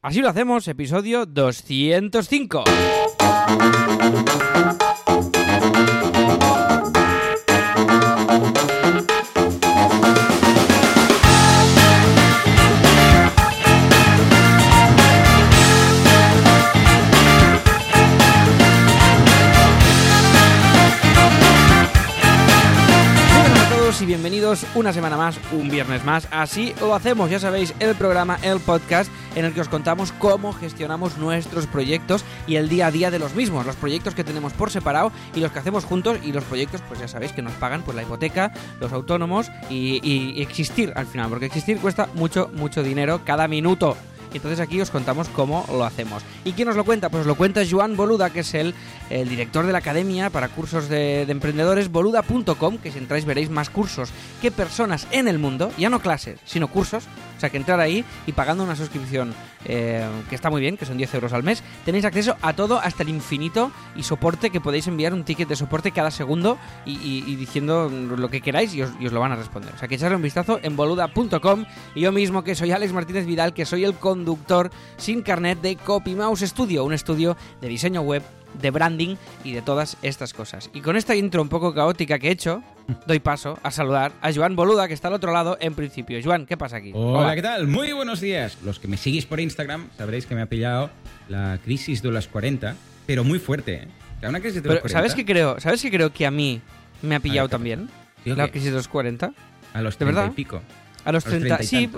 Así lo hacemos, episodio 205. Una semana más, un viernes más. Así lo hacemos, ya sabéis, el programa, el podcast en el que os contamos cómo gestionamos nuestros proyectos y el día a día de los mismos, los proyectos que tenemos por separado y los que hacemos juntos y los proyectos, pues ya sabéis que nos pagan pues la hipoteca, los autónomos y, y existir al final, porque existir cuesta mucho, mucho dinero cada minuto. Entonces aquí os contamos cómo lo hacemos. ¿Y quién nos lo cuenta? Pues lo cuenta Joan Boluda, que es el, director de la Academia para Cursos de, de Emprendedores, boluda.com, que si entráis veréis más cursos que personas en el mundo, ya no clases, sino cursos. O sea que entrar ahí y pagando una suscripción eh, que está muy bien, que son 10 euros al mes, tenéis acceso a todo hasta el infinito y soporte que podéis enviar un ticket de soporte cada segundo y, diciendo lo que queráis y os, y os lo van a responder. O sea que echarle un vistazo en boluda.com y yo mismo que soy Alex Martínez Vidal, que soy el conductor sin carnet de CopyMouse Studio, un estudio de diseño web de branding y de todas estas cosas. Y con esta intro un poco caótica que he hecho, doy paso a saludar a Joan Boluda, que está al otro lado en principio. Joan, ¿qué pasa aquí? Hola, ¿qué tal? Muy buenos días. Los que me seguís por Instagram sabréis que me ha pillado la crisis de los 40, pero muy fuerte. ¿eh? O sea, una crisis de los Pero, 40. ¿sabes qué creo? ¿Sabes qué creo que a mí me ha pillado ¿qué pasa? también? ¿Sí o La qué? crisis de los 40. A los ¿De 30 verdad? y pico. A los A los 30. 30 y sí.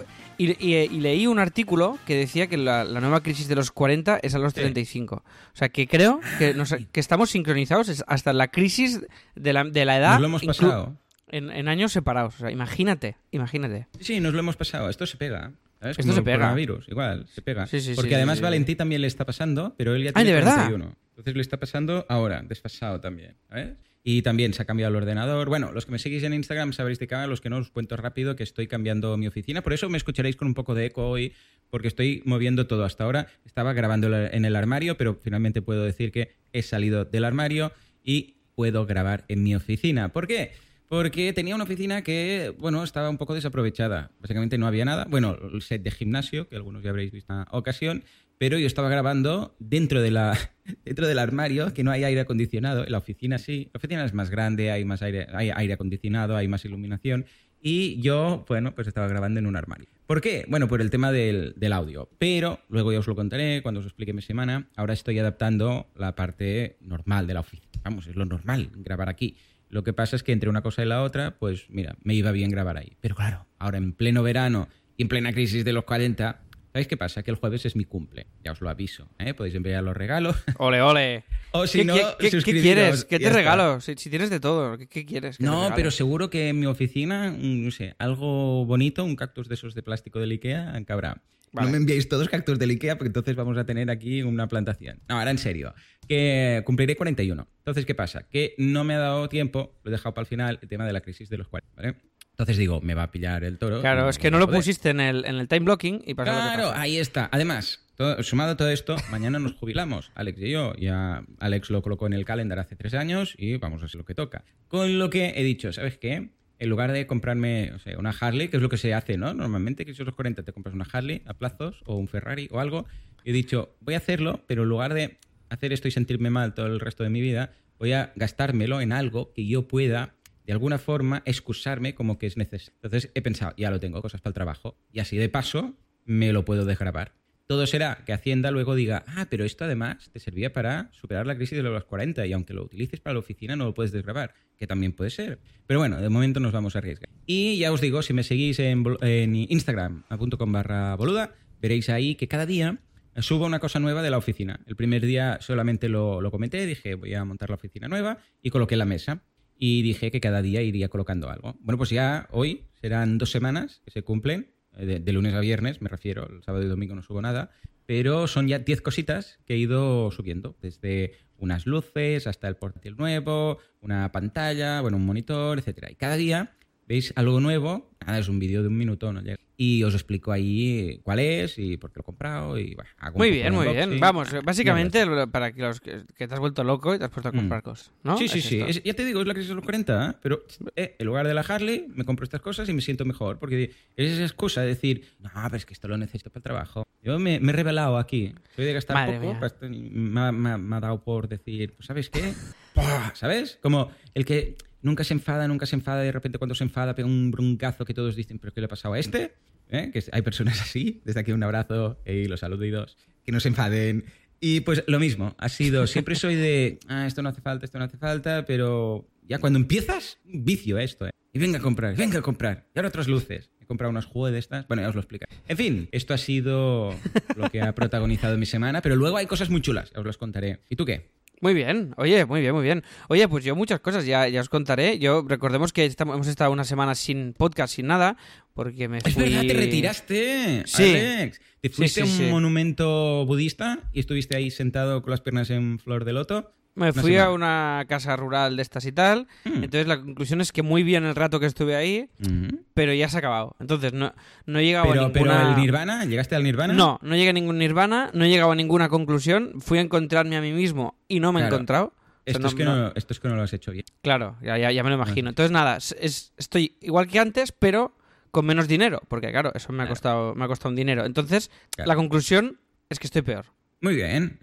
Y, y- y leí un artículo que decía que la, la nueva crisis de los 40 es a los Sí. 35. O sea, que creo que, nos- que estamos sincronizados hasta la crisis de la, de la edad. Nos lo hemos pasado. En, en años separados. O sea, imagínate, imagínate. Sí, nos lo hemos pasado. Esto se pega. ¿sabes? Esto Como se el pega. coronavirus, igual, se pega. Sí, sí, Porque sí, además. Valentí también le está pasando, pero él ya tiene ¿de verdad? 41. Entonces le está pasando ahora, desfasado también. ¿sabes? Y también se ha cambiado el ordenador. Bueno, los que me seguís en Instagram sabréis de va, los que no os cuento rápido que estoy cambiando mi oficina. Por eso me escucharéis con un poco de eco hoy, porque estoy moviendo todo. Hasta ahora estaba grabando en el armario, pero finalmente puedo decir que he salido del armario y puedo grabar en mi oficina. ¿Por qué? Porque tenía una oficina que, bueno, estaba un poco desaprovechada. Básicamente no había nada. Bueno, el set de gimnasio, que algunos ya habréis visto en ocasión, pero yo estaba grabando dentro, de dentro del armario, que no hay aire acondicionado. En la oficina sí. La oficina es más grande, hay más aire, hay aire acondicionado, hay más iluminación. Y yo, bueno, pues estaba grabando en un armario. ¿Por qué? Bueno, por el tema del, del audio. Pero luego ya os lo contaré cuando os explique mi semana. Ahora estoy adaptando la parte normal de la oficina. Vamos, es lo normal grabar aquí. Lo que pasa es que entre una cosa y la otra, pues mira, me iba bien grabar ahí. Pero claro, ahora en pleno verano y en plena crisis de los 40, ¿sabéis qué pasa? Que el jueves es mi cumple. Ya os lo aviso. ¿eh? Podéis enviar los regalos. Ole, ole. O si ¿Qué, no, qué- qué- quieres? ¿Qué te regalo? Si, si tienes de todo, ¿qué, qué quieres? que No, pero seguro que en mi oficina, mm, no sé, algo bonito, un cactus de esos de plástico del Ikea, cabrá. Vale. No me enviéis todos cactus del Ikea porque entonces vamos a tener aquí una plantación. No, ahora en serio, que cumpliré 41. Entonces, ¿qué pasa? Que no me ha dado tiempo, lo he dejado para el final, el tema de la crisis de los 40, ¿vale? Entonces digo, me va a pillar el toro. Claro, es que no lo poder. pusiste en el, en el time blocking y lo que Claro, pasa. ahí está. Además, todo- sumado a todo esto, mañana nos jubilamos, Alex y yo. Ya Alex lo colocó en el calendar hace tres años y vamos a hacer lo que toca. Con lo que he dicho, ¿sabes qué? En lugar de comprarme o sea, una Harley, que es lo que se hace, ¿no? Normalmente, que si los 40 te compras una Harley a plazos o un Ferrari o algo. He dicho, voy a hacerlo, pero en lugar de hacer esto y sentirme mal todo el resto de mi vida, voy a gastármelo en algo que yo pueda de alguna forma excusarme como que es necesario. Entonces he pensado, ya lo tengo, cosas para el trabajo, y así de paso me lo puedo desgrabar. Todo será que Hacienda luego diga, ah, pero esto además te servía para superar la crisis de los 40 y aunque lo utilices para la oficina no lo puedes desgrabar, que también puede ser. Pero bueno, de momento nos vamos a arriesgar. Y ya os digo, si me seguís en, en Instagram.com barra boluda, veréis ahí que cada día subo una cosa nueva de la oficina. El primer día solamente lo, lo comenté, dije voy a montar la oficina nueva y coloqué la mesa. Y dije que cada día iría colocando algo. Bueno, pues ya hoy serán dos semanas que se cumplen, eh, de, lunes a viernes, me refiero, el sábado y domingo no subo nada, pero son ya 10 cositas que he ido subiendo, desde unas luces hasta el portátil nuevo, una pantalla, bueno, un monitor, etcétera. Y cada día veis algo nuevo, nada, es un vídeo de un minuto, no llega. Y os explico ahí cuál es y por qué lo he comprado y bueno, hago Muy bien, muy bien. Vamos, Ah, básicamente para que los que, que te has vuelto loco y te has puesto a comprar Mm. cosas, ¿no? Sí, sí, Es sí. Es- ya te digo, es la crisis de los 40, ¿eh? pero eh, en lugar de la Harley me compro estas cosas y me siento mejor. Porque es esa excusa de decir, no, pero es que esto lo necesito para el trabajo. Yo me, me he revelado aquí. Soy de gastar Madre poco. Me ha, me ha- me ha dado por decir, pues, ¿sabes qué? ¿Sabes? Como el que nunca se enfada, nunca se enfada y de repente cuando se enfada pega un broncazo que todos dicen, ¿pero qué le ha pasado a este? ¿Eh? Que hay personas así. Desde aquí un abrazo y los saluditos. Que no se enfaden. Y pues lo mismo, ha sido, siempre soy de, ah, esto no hace falta, esto no hace falta, pero ya cuando empiezas, vicio esto, ¿eh? Y venga a comprar, venga a comprar. Y ahora otras luces. He comprado unas juegos de estas. Bueno, ya os lo explico. En fin, esto ha sido lo que ha protagonizado mi semana, pero luego hay cosas muy chulas, ya os las contaré. ¿Y tú qué? Muy bien, oye, muy bien, muy bien. Oye, pues yo muchas cosas ya, ya os contaré. Yo recordemos que estamos, hemos estado una semana sin podcast, sin nada, porque me Es fui... verdad, te retiraste, Sí. Alex. Te fuiste sí, a un monumento budista y estuviste ahí sentado con las piernas en flor de loto. Me fui a una casa rural de estas y tal. Mm. Entonces la conclusión es que muy bien el rato que estuve ahí, Ujú. pero ya se ha acabado. Entonces no, no he llegado a Pero, pero ninguna... el Nirvana, ¿llegaste al Nirvana? No, no llegué a ningún nirvana, no he llegado a ninguna conclusión. Fui a encontrarme a mí mismo y no me he encontrado. O sea, Esto, no- es que no- esto es que no lo has hecho bien. Claro, ya, ya, ya me lo imagino. Entonces, nada, es- es- estoy igual que antes, pero con menos dinero. Porque, claro, eso me ha Claro. costado, me ha costado un dinero. Entonces, Claro. la conclusión es que estoy peor. Muy bien.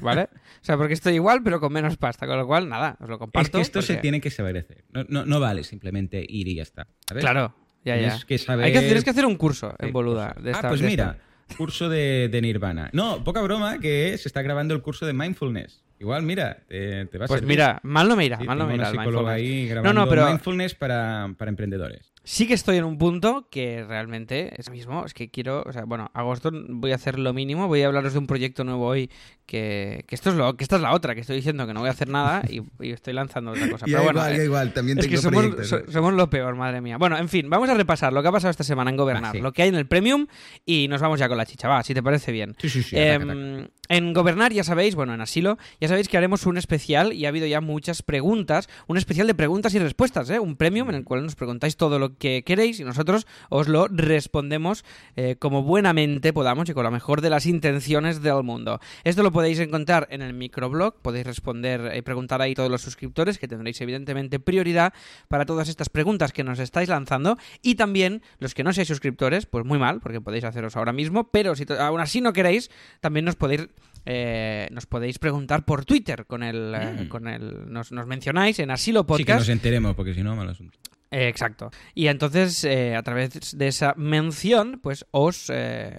¿Vale? o sea, porque estoy igual, pero con menos pasta. Con lo cual, nada, os lo comparto. es que esto se tiene que saber hacer. No, no, no vale simplemente ir y ya está. ¿sabes? Claro, ya, ya. Tienes que saber Hay que, tienes que hacer un curso en Boluda. cosas. De esta- ah, pues de mira, esta. curso de, de Nirvana. No, poca broma que se está grabando el curso de Mindfulness. Igual, mira, te, te va a Pues servir. mira, mal no me irá, Sí, mal no tengo me irá una ahí grabando No, no, pero Mindfulness para, para emprendedores. sí que estoy en un punto que realmente es mismo. Es que quiero, o sea, bueno, agosto voy a hacer lo mínimo. Voy a hablaros de un proyecto nuevo hoy que, que esto es lo, que esta es la otra, que estoy diciendo que no voy a hacer nada y, y estoy lanzando otra cosa. Pero bueno, eh, igual, también Es que somos, so- somos lo peor, madre mía. Bueno, en fin, vamos a repasar lo que ha pasado esta semana en Gobernar, Ah, sí. lo que hay en el Premium y nos vamos ya con la chicha, va, si te parece bien. Sí, sí, sí. Ataca, ataca. En Gobernar, ya sabéis, bueno, en Asilo, ya sabéis que haremos un especial y ha habido ya muchas preguntas, un especial de preguntas y respuestas, ¿eh? un premium en el cual nos preguntáis todo lo que queréis y nosotros os lo respondemos eh, como buenamente podamos y con la mejor de las intenciones del mundo. Esto lo podéis encontrar en el microblog, podéis responder y preguntar ahí todos los suscriptores, que tendréis evidentemente prioridad para todas estas preguntas que nos estáis lanzando y también los que no seáis suscriptores, pues muy mal, porque podéis haceros ahora mismo, pero si aún así no queréis, también nos podéis eh, nos podéis preguntar por Twitter con el, eh, Mm. con el nos, nos mencionáis en Asilo Sí, que Podcast. nos enteremos, porque si no, mal asunto. Eh, exacto. Y entonces, a través de esa mención, pues os,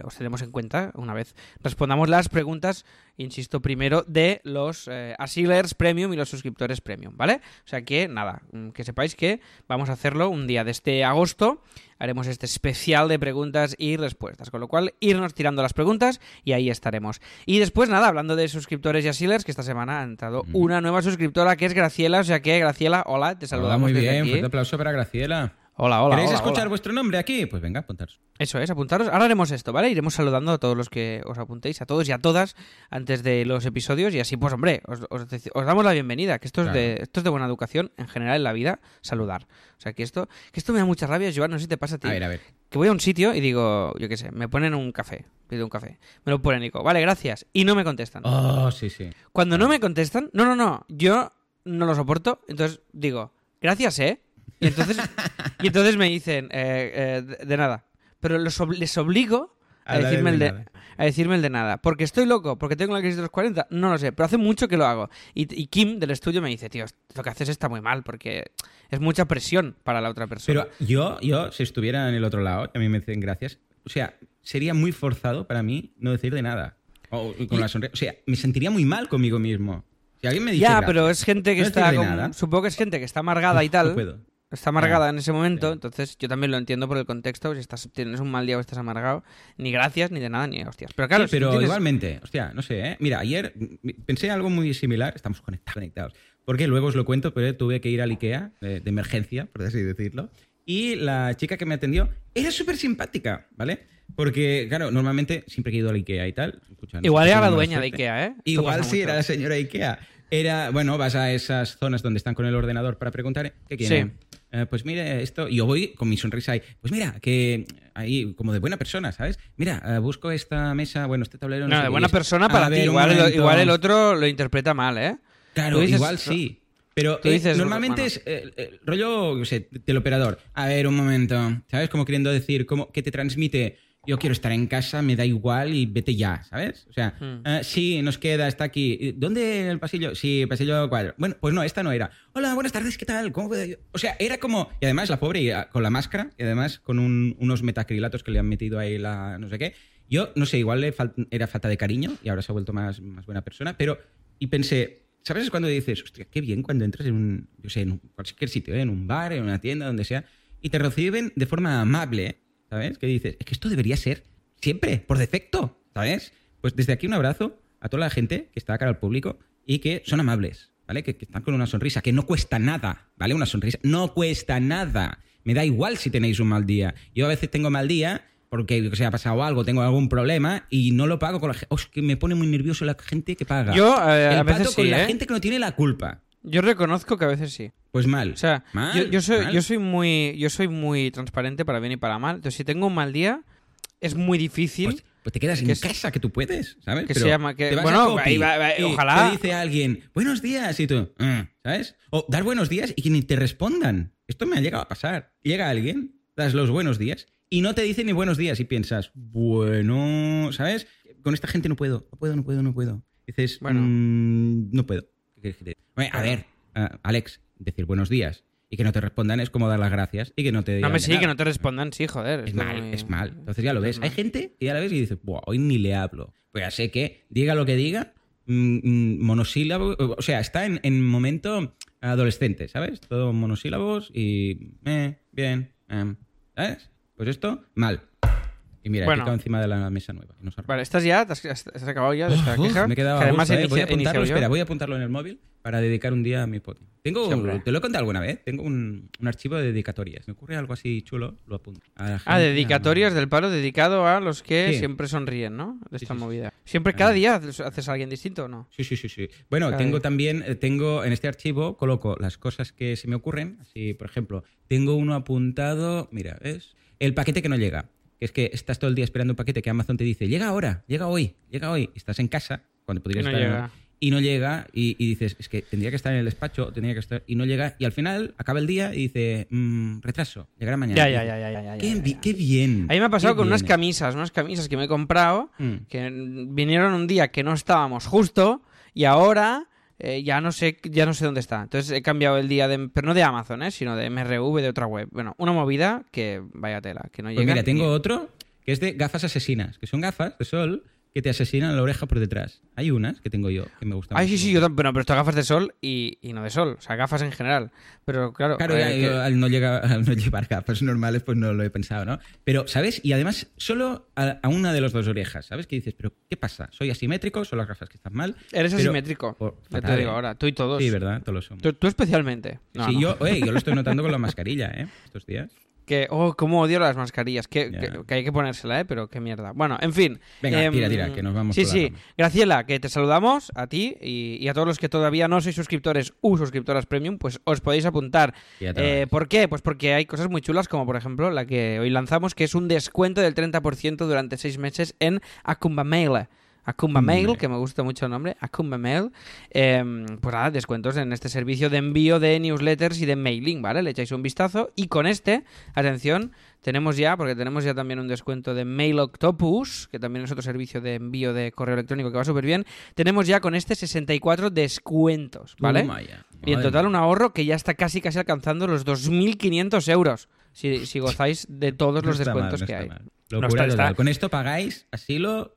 os tenemos en cuenta una vez respondamos las preguntas, insisto, primero de los eh, Asilers Premium y los suscriptores Premium, ¿vale? O sea que, nada, mm, que sepáis que vamos a hacerlo un día de este agosto. Haremos este especial de preguntas y respuestas. Con lo cual, irnos tirando las preguntas y ahí estaremos. Y después, nada, hablando de suscriptores y Asilers, que esta semana ha entrado Mm. una nueva suscriptora que es Graciela. O sea que, Graciela, hola, te Hola, saludamos muy desde bien. aquí. Fuerte aplauso para Graciela. Hola, hola. ¿Queréis hola, escuchar hola. vuestro nombre aquí? Pues venga, apuntaros. Eso es, apuntaros. Ahora haremos esto, ¿vale? Iremos saludando a todos los que os apuntéis, a todos y a todas, antes de los episodios. Y así, pues, hombre, os, os deci- os damos la bienvenida. Que esto es, de, esto es de buena educación en general en la vida, saludar. O sea, que esto, que esto me da mucha rabia, Joan, no sé si te pasa a ti. A ver, a ver. Que voy a un sitio y digo, yo qué sé, me ponen un café, pido un café. Me lo ponen y digo, vale, gracias. Y no me contestan. Oh, sí, sí. Cuando no me contestan, no, no, no, yo no lo soporto, entonces digo, gracias, ¿eh? Y entonces, y entonces me dicen, eh, eh, de, nada. Pero los ob- les obligo a, decirme el de nada. a decirme el de nada. Porque estoy loco, porque tengo la crisis de los 40, no lo sé, pero hace mucho que lo hago. Y, y Kim del estudio me dice, tío, lo que haces está muy mal, porque es mucha presión para la otra persona. Pero yo, yo, si estuviera en el otro lado, a mí me dicen gracias, o sea, sería muy forzado para mí no decir de nada. O con Y- la sonrisa. O sea, me sentiría muy mal conmigo mismo. Si alguien me dice ya, gracias, pero es gente que no está, supongo que es gente que está amargada y no tal. puedo. Está amargada en ese momento, entonces yo también lo entiendo por el contexto. Si estás, tienes un mal día o estás amargado, ni gracias, ni de nada, ni hostias. Pero claro, Sí, si pero tienes- igualmente, hostia, no sé, ¿eh? Mira, ayer pensé algo muy similar, estamos conectados, porque luego os lo cuento, pero tuve que ir al IKEA de, de emergencia, por así decirlo, y la chica que me atendió era súper simpática, ¿vale? Porque, claro, normalmente siempre que he ido al IKEA y tal, escucha, no Igual si era la dueña de. Ikea, ¿eh? Igual sí, mucho. era la señora IKEA. Era, bueno, vas a esas zonas donde están con el ordenador para preguntar, ¿qué quieren? Sí. eh, pues mire esto, y yo voy con mi sonrisa ahí, pues mira, que ahí, como de buena persona, ¿sabes? Mira, eh, busco esta mesa, bueno, este tablero. No, sé de buena es- persona para ti. Igual, momento. igual el otro lo interpreta mal, ¿eh? Claro, dices- igual sí. Pero eh, dices, normalmente es rollo, yo sé, del operador. A ver, un momento, ¿sabes? Como queriendo decir, como que te transmite, yo quiero estar en casa, me da igual y vete ya, ¿sabes? O sea, Hmm. eh, sí, nos queda, está aquí. ¿Y ¿Dónde en el pasillo? Sí, pasillo 4. Bueno, pues no, esta no era. Hola, buenas tardes, ¿qué tal? ¿Cómo puedo? O sea, era como... Y además la pobre iba con la máscara y además con un- unos metacrilatos que le han metido ahí la no sé qué. Yo, no sé, igual le fal- era falta de cariño y ahora se ha vuelto más, más buena persona, pero... Y pensé, ¿sabes cuando dices, hostia, qué bien cuando entras en un, yo sé, en un- cualquier sitio, ¿eh? en un bar, en una tienda, donde sea, y te reciben de forma amable, ¿sabes? Que dices, es que esto debería ser siempre, por defecto, ¿sabes? Pues desde aquí un abrazo a toda la gente que está cara al público y que son amables, ¿vale? Que, que están con una sonrisa, que no cuesta nada, ¿vale? Una sonrisa, no cuesta nada. Me da igual si tenéis un mal día. Yo a veces tengo mal día porque yo que sé, ha pasado algo, tengo algún problema y no lo pago con la gente. es que me pone muy nervioso la gente que paga. Yo, eh, a El veces pato con la ¿eh? gente que no tiene la culpa. Yo reconozco que a veces sí. Pues mal. O sea, Mal, yo, yo soy, mal. yo soy muy, yo soy muy transparente para bien y para mal. Entonces, si tengo un mal día, es muy difícil. Pues, pues te quedas que en es- casa, que tú puedes, ¿sabes? que Pero se llama- que- te vas bueno, a Copi ahí va- va- y ojalá. Te dice alguien, buenos días, y tú, "Ah", ¿sabes? O dar buenos días y que ni te respondan. Esto me ha llegado a pasar. Llega alguien, das los buenos días y no te dice ni buenos días y piensas, bueno, ¿sabes? Con esta gente no puedo, no puedo, no puedo, no puedo. Dices, Bueno. "Mm, no puedo. ¿Qué Oye, a ver, ah, Alex, decir buenos días y que no te respondan es como dar las gracias y que no te no digan me de sí, nada. que no te respondan, sí, joder. Es mal, muy- es mal. Entonces ya lo ves. es Hay gente que ya la ves y dices, Buah, hoy ni le hablo. Pues ya sé que, diga lo que diga, mm, mm, monosílabo. O sea, está en, en momento adolescente, ¿sabes? Todo monosílabos y. Eh, bien. em, ¿Sabes? Pues esto, mal. Y mira, Bueno. he encima de la mesa nueva. y nos ha Vale, ¿estás ya? ¿Te has, acabado ya de esta queja? me he quedado Que además gusto, ¿eh? Voy a apuntarlo, espera, voy a apuntarlo en el móvil para dedicar un día a mi podcast. Tengo, Siempre. te lo he contado alguna vez, tengo un, un archivo de dedicatorias. Me ocurre algo así chulo, lo apunto. Ah, dedicatorias del paro dedicado a los que Sí. siempre sonríen, ¿no? De esta sí, sí. movida. ¿Siempre, cada Ah. día haces a alguien distinto no? Sí, sí, sí, sí. Bueno, Cada tengo día. también, eh, tengo en este archivo, coloco las cosas que se me ocurren. Así, por ejemplo, tengo uno apuntado, mira, ¿ves? El paquete que no llega. Que es que estás todo el día esperando un paquete que Amazon te dice, llega ahora, llega hoy, llega hoy. Estás en casa, cuando podrías Y no estar llega. y no llega, y, y dices, es que tendría que estar en el despacho, tendría que estar, y no llega, y al final acaba el día y dice, "Mm, retraso, llegará mañana. Ya, Y ya, ya, ya, Qué, ya, bi- ya. qué bien. A mí me ha pasado con unas camisas, unas camisas que me he comprado, Mm. que vinieron un día que no estábamos justo y ahora eh, ya no sé ya no sé dónde está. Entonces he cambiado el día de pero no de Amazon, ¿eh? sino de MRV de otra web. Bueno, una movida que vaya tela, que no llega. Pues mira, tengo otro que es de gafas asesinas, que son gafas de sol que te asesinan la oreja por detrás. Hay unas que tengo yo que me gustan. Ay, sí, sí, yo también, pero, pero esto gafas de sol y, y no de sol, o sea, gafas en general. Pero claro, Claro, eh, que- yo al no, llegar, al no llevar gafas normales, pues no lo he pensado, ¿no? Pero, ¿sabes? Y además, solo a, a una de las dos orejas, ¿sabes? Que dices, ¿pero qué pasa? ¿Soy asimétrico? ¿Son las gafas que están mal? eres Pero- asimétrico. por- ya te fatal, digo ¿eh? ahora, tú y todos. Sí, ¿verdad? Todos lo somos. Tú, tú especialmente. No, sí, no. Yo, oye, yo lo estoy notando con la mascarilla, ¿eh? Estos días. Que, oh, cómo odio las mascarillas. Que, Ya. que- que hay que ponérsela, ¿eh? Pero qué mierda. Bueno, en fin. Venga, Em, tira, tira, que nos vamos Sí, sí. Graciela, que te saludamos a ti y, y a todos los que todavía no sois suscriptores u suscriptoras premium, pues os podéis apuntar. Eh. ¿Por qué? Pues porque hay cosas muy chulas, como por ejemplo la que hoy lanzamos, que es un descuento del 30% durante seis meses en Akumba Mail. Akumba Mail, que me gusta mucho el nombre, Akumba Mail. Eh, pues nada, descuentos en este servicio de envío de newsletters y de mailing, ¿vale? Le echáis un vistazo y con este, atención, tenemos ya, porque tenemos ya también un descuento de Mail Octopus, que también es otro servicio de envío de correo electrónico que va súper bien. Tenemos ya con este 64 descuentos, ¿vale? Y en total un ahorro que ya está casi casi alcanzando los 2.500 euros. Si, si gozáis de todos No los mal, descuentos no que hay. mal. No, Locura está- total. está- Con esto pagáis asilo.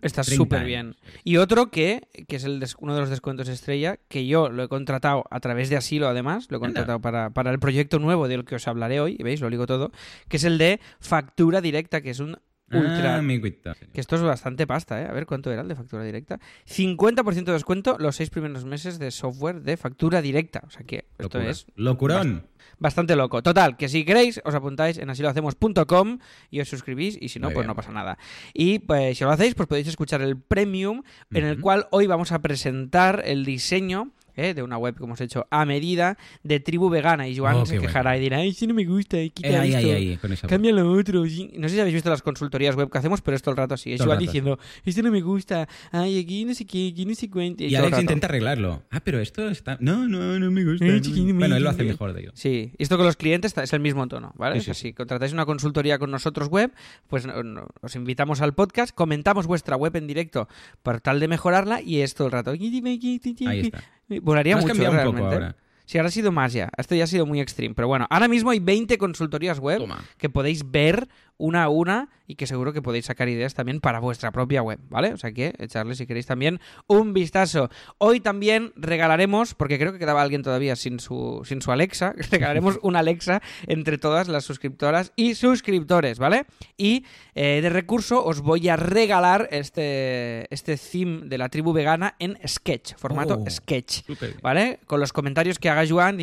Está 30 súper bien. Y otro que, que es el des- uno de los descuentos estrella, que yo lo he contratado a través de Asilo, además, lo he contratado para, para el proyecto nuevo del que os hablaré hoy, veis, lo ligo todo, que es el de factura directa, que es un ultra... Ah. Que esto es bastante pasta, ¿eh? A ver cuánto era el de factura directa. 50% de descuento los seis primeros meses de software de factura directa. O sea que esto Locura. es Locurón. bastante loco. Total, que si queréis, os apuntáis en asilohacemos.com y os suscribís, y si no, Muy pues bien, no pasa nada. Y pues si lo hacéis, pues podéis escuchar el premium, en el cual hoy vamos a presentar el diseño ¿eh? de una web que hemos hecho a medida de tribu vegana. Y Joan Oh, se quejará bueno. y dirá, ay, si no me gusta, quita Eh, esto. ahí, ahí. Cambia lo otro. sí". No sé si habéis visto las consultorías web que hacemos, pero es todo el rato así. Es Todo Joan rato, diciendo, esto no me gusta. Ay, aquí no sé qué, aquí no sé cuánto. Y Alex intenta arreglarlo. Ah, pero esto está. No, no, no me gusta. Eh, no. Bueno, él lo hace mejor de yo. Sí, y esto con los clientes es el mismo tono, ¿vale? Sí, sí, si contratáis una consultoría con nosotros web, pues no- no- os invitamos al podcast, comentamos vuestra web en directo por tal de mejorarla y es todo el rato. Ahí está. Volaría mucho un realmente. poco ahora. Sí, ahora ha sido más ya. Esto ya ha sido muy extreme. Pero bueno, ahora mismo hay 20 consultorías web Toma. que podéis ver una a una y que seguro que podéis sacar ideas también para vuestra propia web, ¿vale? O sea que echarle si queréis también un vistazo. Hoy también regalaremos, porque creo que quedaba alguien todavía sin su, sin su Alexa, regalaremos una Alexa entre todas las suscriptoras y suscriptores, ¿vale? Y eh, de recurso os voy a regalar este, este theme de la tribu vegana en Sketch, formato Oh. Sketch. ¿Vale? Con los comentarios que haga Joan,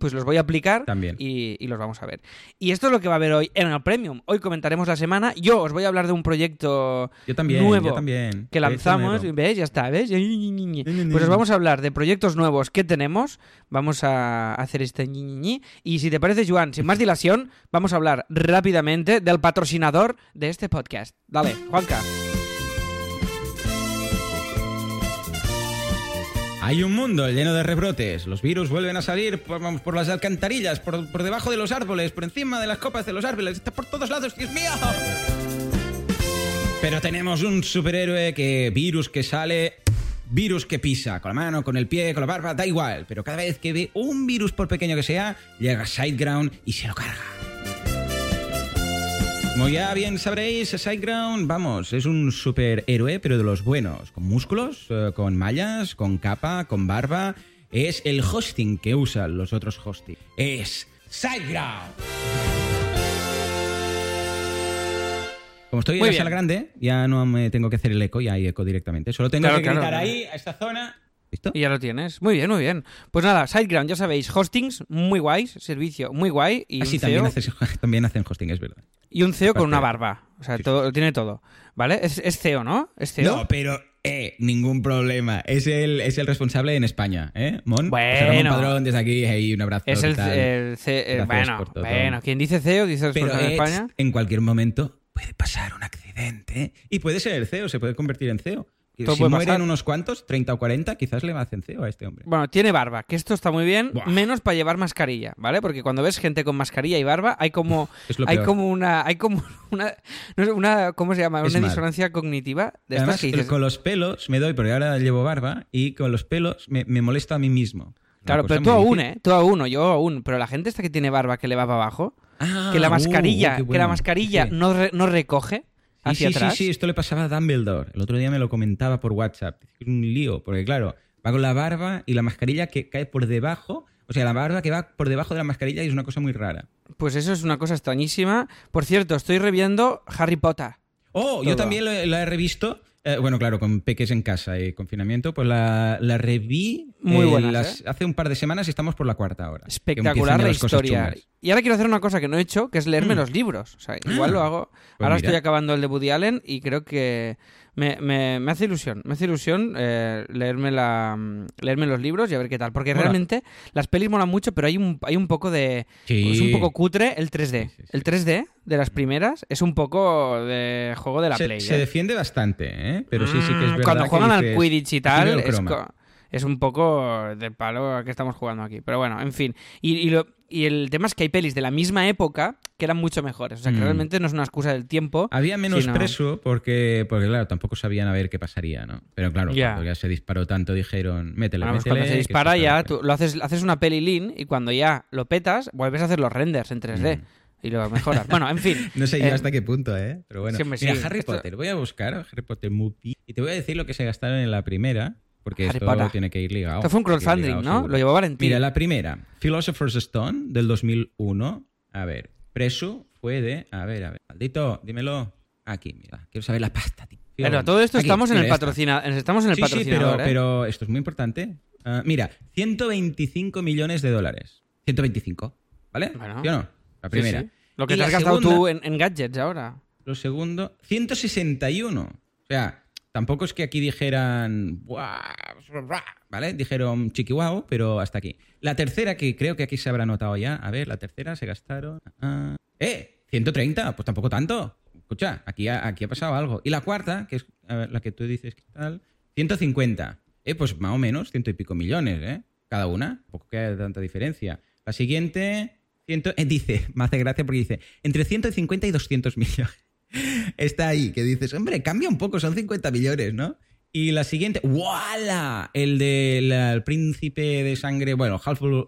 pues los voy a aplicar También. y, y los vamos a ver. Y esto es lo que va a haber hoy en el Premium. Hoy comentaremos la semana. Yo os voy a hablar de un proyecto Yo también. nuevo yo también. que lanzamos. ¿Ves? Ya está, ¿ves? Pues os vamos a hablar de proyectos nuevos que tenemos. Vamos a hacer este ñi. Y si te parece, Joan, sin más dilación, vamos a hablar rápidamente del patrocinador de este podcast. Dale, Juanca. Hay un mundo lleno de rebrotes. Los virus vuelven a salir por, las alcantarillas, por, por debajo de los árboles, por encima de las copas de los árboles. Está por todos lados, Dios mío. Pero tenemos un superhéroe que virus que sale, virus que pisa, con la mano, con el pie, con la barba, da igual. Pero cada vez que ve un virus, por pequeño que sea, llega Sideground y se lo carga. Como ya bien sabréis, Sideground, vamos, es un superhéroe, pero de los buenos, con músculos, eh, con mallas, con capa, con barba. Es el hosting que usan los otros hosting. Es Sideground. Como estoy en la bien. sala grande, ya no me tengo que hacer el eco, ya hay eco directamente. Solo tengo Claro, que claro, gritar ahí, a esta zona. ¿Listo? Y ya lo tienes. Muy bien, muy bien. Pues nada, SiteGround, ya sabéis, hostings muy guays, servicio muy guay y, Así un, también, CEO, haces- también hacen hosting, es verdad. Y un CEO con una barba. O sea, todo, tiene todo. ¿Vale? Es, es CEO, ¿no? Es CEO. No, pero, eh, ningún problema. Es el, es el responsable en España, ¿eh? Mon. Bueno. José Ramón Padrón, desde aquí, hey, un abrazo. es ¿qué el, el eh, bueno, bueno, quien dice CEO dice Pero responsable en España. en cualquier momento puede pasar un accidente. Y puede ser el CEO, se puede convertir en CEO. Todo si mueren pasar. unos cuantos, 30 o 40, quizás le hacen CEO a este hombre. Bueno, tiene barba, que esto está muy bien, Buah. menos para llevar mascarilla, ¿vale? Porque cuando ves gente con mascarilla y barba, hay como hay como una hay como una no sé, una ¿cómo se llama? Es Una mal. disonancia cognitiva de Además, estas que dices. con los pelos me doy, porque ahora llevo barba, y con los pelos me, me molesto a mí mismo. Claro, pero tú aún. ¿eh? Tú aún, yo aún. Pero la gente esta que tiene barba que le va para abajo, Ah, que la uh, mascarilla, qué que la mascarilla Sí. no, re- no recoge hacia sí, atrás. sí, sí, esto le pasaba a Dumbledore. El otro día me lo comentaba por WhatsApp. Es un lío, porque claro, va con la barba y la mascarilla que cae por debajo. O sea, la barba que va por debajo de la mascarilla y es una cosa muy rara. Pues eso es una cosa extrañísima. Por cierto, estoy reviendo Harry Potter. Oh, Todo. yo también lo- la he revisto. Eh, bueno, claro, con peques en casa y confinamiento, pues la, la reví Muy eh, buenas, las- ¿eh? hace un par de semanas y estamos por la cuarta hora. Espectacular la historia. Y ahora quiero hacer una cosa que no he hecho, que es leerme Mm. los libros. O sea, igual Ah, lo hago. pues ahora mira. estoy acabando el de Woody Allen y creo que me, me- me hace ilusión. Me hace ilusión eh, leerme, la, mm, leerme los libros y a ver qué tal. Porque Mola. realmente las pelis molan mucho, pero hay un, hay un poco de... Sí. Es un poco cutre el 3D. Sí, sí, sí. El 3D de las primeras es un poco de juego de la se, Play. se ¿eh? defiende bastante, ¿eh? pero sí, sí que es Mm, verdad. Cuando juegan al Quidditch y "Aquí tal, es, croma". co- es un poco del palo que estamos jugando aquí. Pero bueno, en fin. Y, y lo- y el tema es que hay pelis de la misma época que eran mucho mejores. O sea, que Mm. realmente no es una excusa del tiempo. Había menos sino- preso porque, porque, claro, tampoco sabían a ver qué pasaría, ¿no? Pero claro, Ya. cuando ya se disparó tanto, dijeron, métele, pues métele. cuando se dispara ya, bien". tú lo haces, haces una peli lean y cuando ya lo petas, vuelves a hacer los renders en 3D. Mm. Y lo mejoras. bueno, en fin. No sé yo Eh, hasta qué punto, ¿eh? Pero bueno. sí, hombre, Mira, sí. Harry Potter. Voy a buscar Harry Potter Movie y te voy a decir lo que se gastaron en la primera, porque Harry esto Potter. tiene que ir ligado. Esto fue un crowdfunding, ¿no? seguro. Lo llevó Valentín. Mira, la primera, Philosopher's Stone del 2001. A ver, preso fue de. A ver, a ver. Maldito, dímelo. Aquí, mira. Quiero saber la pasta, tío. Pero todo esto Aquí, estamos en el patrocinador. Estamos en el Sí, sí, patrocinador. pero, ¿eh? pero esto es muy importante. Ah, mira, 125 millones de dólares. 125, ¿vale? Bueno. ¿Sí o no? La primera. Sí, sí. Lo que Y te has gastado segunda- tú en, en gadgets ahora. Lo segundo, 161. O sea, Tampoco es que aquí dijeran. ¿Vale? Dijeron chiquihuao, pero hasta aquí. La tercera, que creo que aquí se habrá notado ya. A ver, la tercera se gastaron. ah, ¡Eh! 130, pues tampoco tanto. Escucha, aquí ha, aquí ha pasado algo. Y la cuarta, que es la que tú dices que tal, 150. Eh, pues más o menos, ciento y pico millones, ¿eh? Cada una. Tampoco que haya tanta diferencia. La siguiente, ciento, eh, dice, me hace gracia porque dice, entre 150 y 200 millones. Está ahí, que dices, hombre, cambia un poco, son 50 millones, ¿no? Y la siguiente, ¡wala! El del príncipe de sangre, bueno, Half Blood,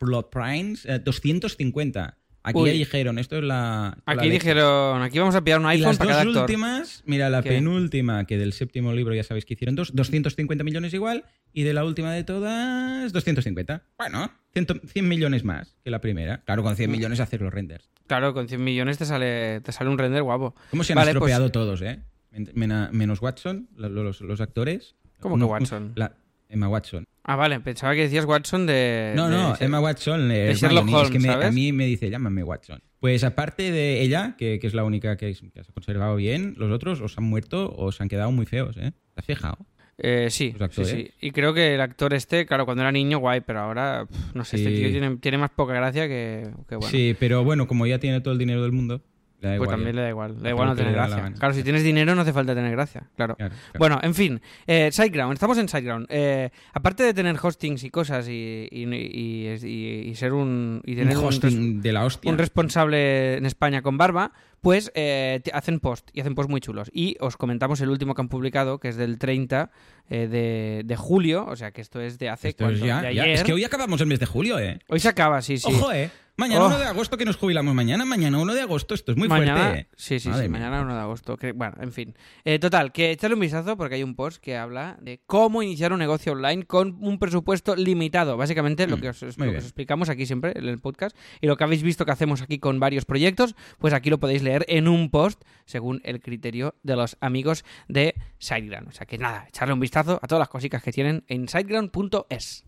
Blood Prince, eh, 250. Aquí Uy. ya dijeron, esto es la. Aquí dijeron, aquí vamos a pillar un Y iPhone las para dos cada actor. últimas, mira, la ¿Qué? penúltima, que del séptimo libro ya sabéis que hicieron dos, 250 millones igual, y de la última de todas, 250. Bueno, 100, 100 millones más que la primera. Claro, con 100 Mm. millones hacer los renders. Claro, con 100 millones te sale, te sale un render guapo. ¿Cómo se han Vale, pues- estropeado todos, eh? Men- menos Watson, lo- los, los actores. ¿Cómo que Watson? la- Emma Watson. Ah, vale, pensaba que decías Watson de... No, de- no, de- Emma Watson. eh, de Sherlock Hermione, es que Holmes, me- ¿sabes? a mí me dice, llámame Watson. Pues aparte de ella, que, que es la única que, que se ha conservado bien, los otros os han muerto o se han quedado muy feos, ¿eh? ¿Te has fijado? Eh, sí, sí, sí. Y creo que el actor este, claro, cuando era niño, guay, pero ahora, no sé, este tío tiene, tiene más poca gracia que, que bueno. Sí, pero bueno, como ya tiene todo el dinero del mundo, Pues igual también le da igual. Le da igual no tener gracia. Claro, si tienes dinero no hace falta tener gracia, claro. Claro, claro. Bueno, en fin, eh, SiteGround, estamos en SiteGround. Eh, aparte de tener hostings y cosas y, y, y- ser un... Y tener un un hosting de la hostia. un responsable en España con barba, pues eh, te- hacen post y hacen post muy chulos. Y os comentamos el último que han publicado, que es del 30 eh, de, de julio, o sea que esto es de hace Esto ya- de ya- ayer. Es que hoy acabamos el mes de julio, ¿eh? Hoy se acaba, sí, sí. Ojo, ¿eh? Mañana Oh. 1 de agosto que nos jubilamos mañana, mañana 1 de agosto, esto es muy mañana, fuerte. ¿eh? Sí, sí, sí, mañana 1 de agosto. que- bueno, en fin. Eh, total, que echarle un vistazo porque hay un post que habla de cómo iniciar un negocio online con un presupuesto limitado. Básicamente lo Mm, que os, lo que os explicamos aquí siempre en el podcast y lo que habéis visto que hacemos aquí con varios proyectos, pues aquí lo podéis leer en un post según el criterio de los amigos de SiteGround. O sea que nada, echarle un vistazo a todas las cositas que tienen en siteground.es.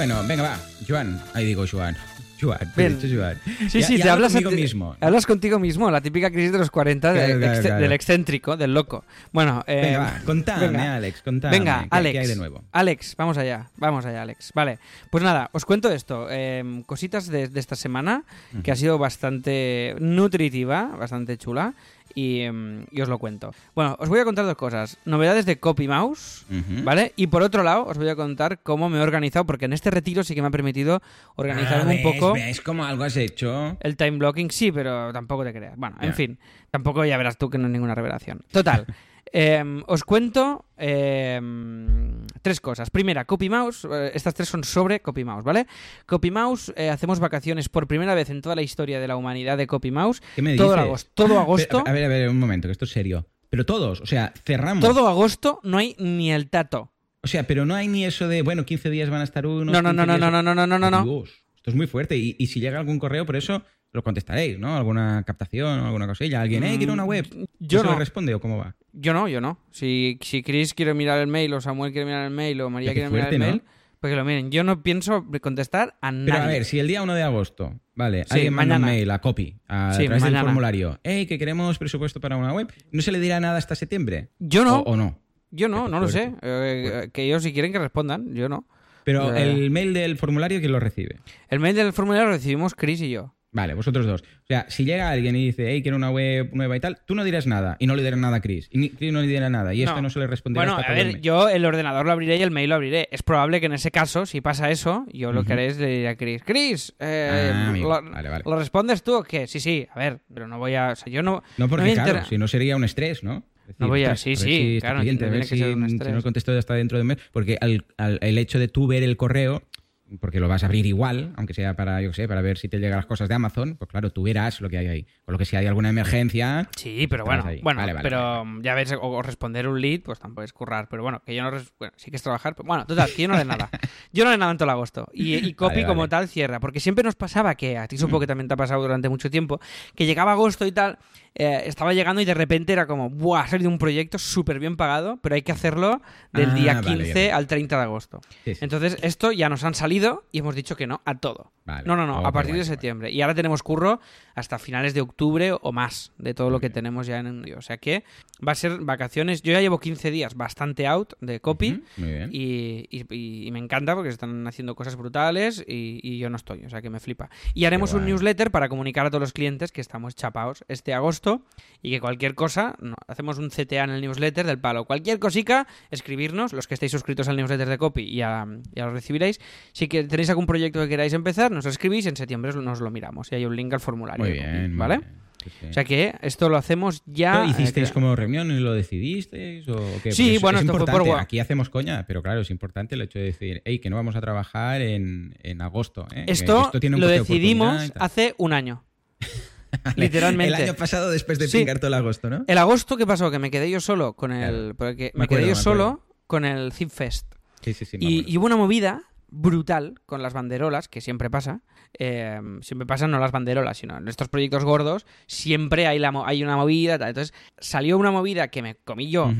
Bueno, venga, va. Joan, ahí digo Joan. Joan, Ven. he dicho Joan. Sí, sí, te hablas ti- mismo. Hablas contigo mismo, la típica crisis de los 40 de- Claro, claro, ex- claro. del excéntrico, del loco. Bueno, eh, Venga, va, contame, venga. Alex, contame. Venga, ¿qué- Alex. ¿Qué hay de nuevo? Alex, vamos allá, vamos allá, Alex. Vale, pues nada, os cuento esto. eh, cositas de, de esta semana que ha sido bastante nutritiva, bastante chula. Y, em, y os lo cuento. Bueno, os voy a contar dos cosas. Novedades de Copy Mouse. ¿vale? Y por otro lado, os voy a contar cómo me he organizado, porque en este retiro sí que me ha permitido organizarme Ah, un poco. ¿Ves, ves cómo algo has hecho? El time blocking sí, pero tampoco te creas. Bueno, en fin, tampoco ya verás tú que no es ninguna revelación. Total, em, os cuento em, tres cosas. Primera, CopyMouse. eh, estas tres son sobre CopyMouse, ¿vale? CopyMouse, eh, hacemos vacaciones por primera vez en toda la historia de la humanidad de CopyMouse. ¿Qué me Todo dices? agosto, todo agosto, a ver, a ver, un momento, que esto es serio. Pero todos, o sea, cerramos. todo agosto no hay ni el tato. O sea, pero no hay ni eso de, bueno, 15 días van a estar unos. No, no, 15 no, no, no, no, no, no, no, no, esto es muy fuerte. Y, y si llega algún correo, por eso lo contestaréis, ¿no? Alguna captación o alguna cosilla. Alguien, eh, quiero una web. Mm, Yo ¿No le responde o cómo va? Yo no, yo no. Si, si Chris quiere mirar el mail, o Samuel quiere mirar el mail, o María quiere mirar el fuerte, ¿no? mail, pues que lo miren. Yo no pienso contestar a nadie. Pero a ver, si el día 1 de agosto, vale, Sí, alguien manda un mail a copy a Sí, través mañana. del formulario, hey, que queremos presupuesto para una web, ¿no se le dirá nada hasta septiembre? Yo no. ¿O, o no? Yo no, no lo sé. fuerte. Eh, que ellos si quieren que respondan, yo no. Pero Eh. el mail del formulario, ¿quién lo recibe? El mail del formulario lo recibimos Chris y yo. Vale, vosotros dos. O sea, si llega alguien y dice, hey, quiero una web nueva y tal, tú no dirás nada. Y no le dirás nada a Chris. Y Chris no le dirá nada. Y esto No. no se le responderá Bueno, hasta a ver, yo el ordenador lo abriré y el mail lo abriré. Es probable que en ese caso, si pasa eso, yo lo que Ujú. haré es le diré a Chris, Chris, eh, Ah. ¿lo, Vale, vale. ¿lo respondes tú o qué? Sí, sí, a ver, pero no voy a... O sea, yo no... No, porque claro, si no sería un estrés, ¿no? Es No voy a- ostras, sí, sí, si este claro, cliente, no a ver que si, si no contesto hasta dentro de un mes, porque al- al- el hecho de tú ver el correo, porque lo vas a abrir igual, aunque sea para, yo qué sé, para ver si te llegan las cosas de Amazon, pues claro, tú verás lo que hay ahí. Con lo que si hay alguna emergencia, Sí, pero bueno, ahí. bueno, Vale, vale, pero vale, ya ves, o, o responder un lead, pues tampoco es currar, pero bueno, que yo no, bueno, sí que es trabajar, pero bueno, total, que yo no haré nada. Yo no haré nada en todo el agosto. Y, y Copy como tal cierra, porque siempre nos pasaba que, a ti supongo que también te ha pasado durante mucho tiempo, que llegaba agosto y tal, eh, estaba llegando y de repente era como, ¡buah! Ha salido un proyecto súper bien pagado, pero hay que hacerlo del Ah, día vale, 15 bien. al 30 de agosto. sí, sí. Entonces, esto ya nos han salido y hemos dicho que no a todo. Vale. No, no, no, Oh, a partir de septiembre. Y ahora tenemos curro hasta finales de octubre o más de todo lo que tenemos ya en O sea que va a ser vacaciones. Yo ya llevo 15 días bastante out de copy. Ujú, Muy bien. Y, y- y me encanta porque se están haciendo cosas brutales y, y yo no estoy, o sea que me flipa. Y haremos un newsletter para comunicar a todos los clientes que estamos chapados este agosto y que cualquier cosa, no, hacemos un CTA en el newsletter del palo. Cualquier cosica, escribirnos, los que estéis suscritos al newsletter de copy ya, ya lo recibiréis. Si que tenéis algún proyecto que queráis empezar, nos escribís en septiembre os- nos lo miramos y hay un link al formulario. Muy bien, muy ¿vale? bien. Sí, sí. O sea que esto lo hacemos ya. ¿Pero ¿Hicisteis eh, como reunión y lo decidisteis? O qué? Sí, es- bueno, es esto fue por. Aquí hacemos coña, pero claro, es importante el hecho de decir, hey, que no vamos a trabajar en, en agosto. ¿eh? Esto, tiene un lo de decidimos hace un año. Literalmente. El año pasado, después de Sí. pingar todo el agosto, ¿no? El agosto, ¿qué pasó? Que me quedé yo solo con el. Porque Me me, acuerdo, quedé yo me solo con el Zipfest. Sí, sí, sí. Y, y hubo una movida brutal con las banderolas, que siempre pasa. eh, siempre pasan no las banderolas, sino en estos proyectos gordos, siempre hay, la, hay una movida. tal. Entonces salió una movida que me comí yo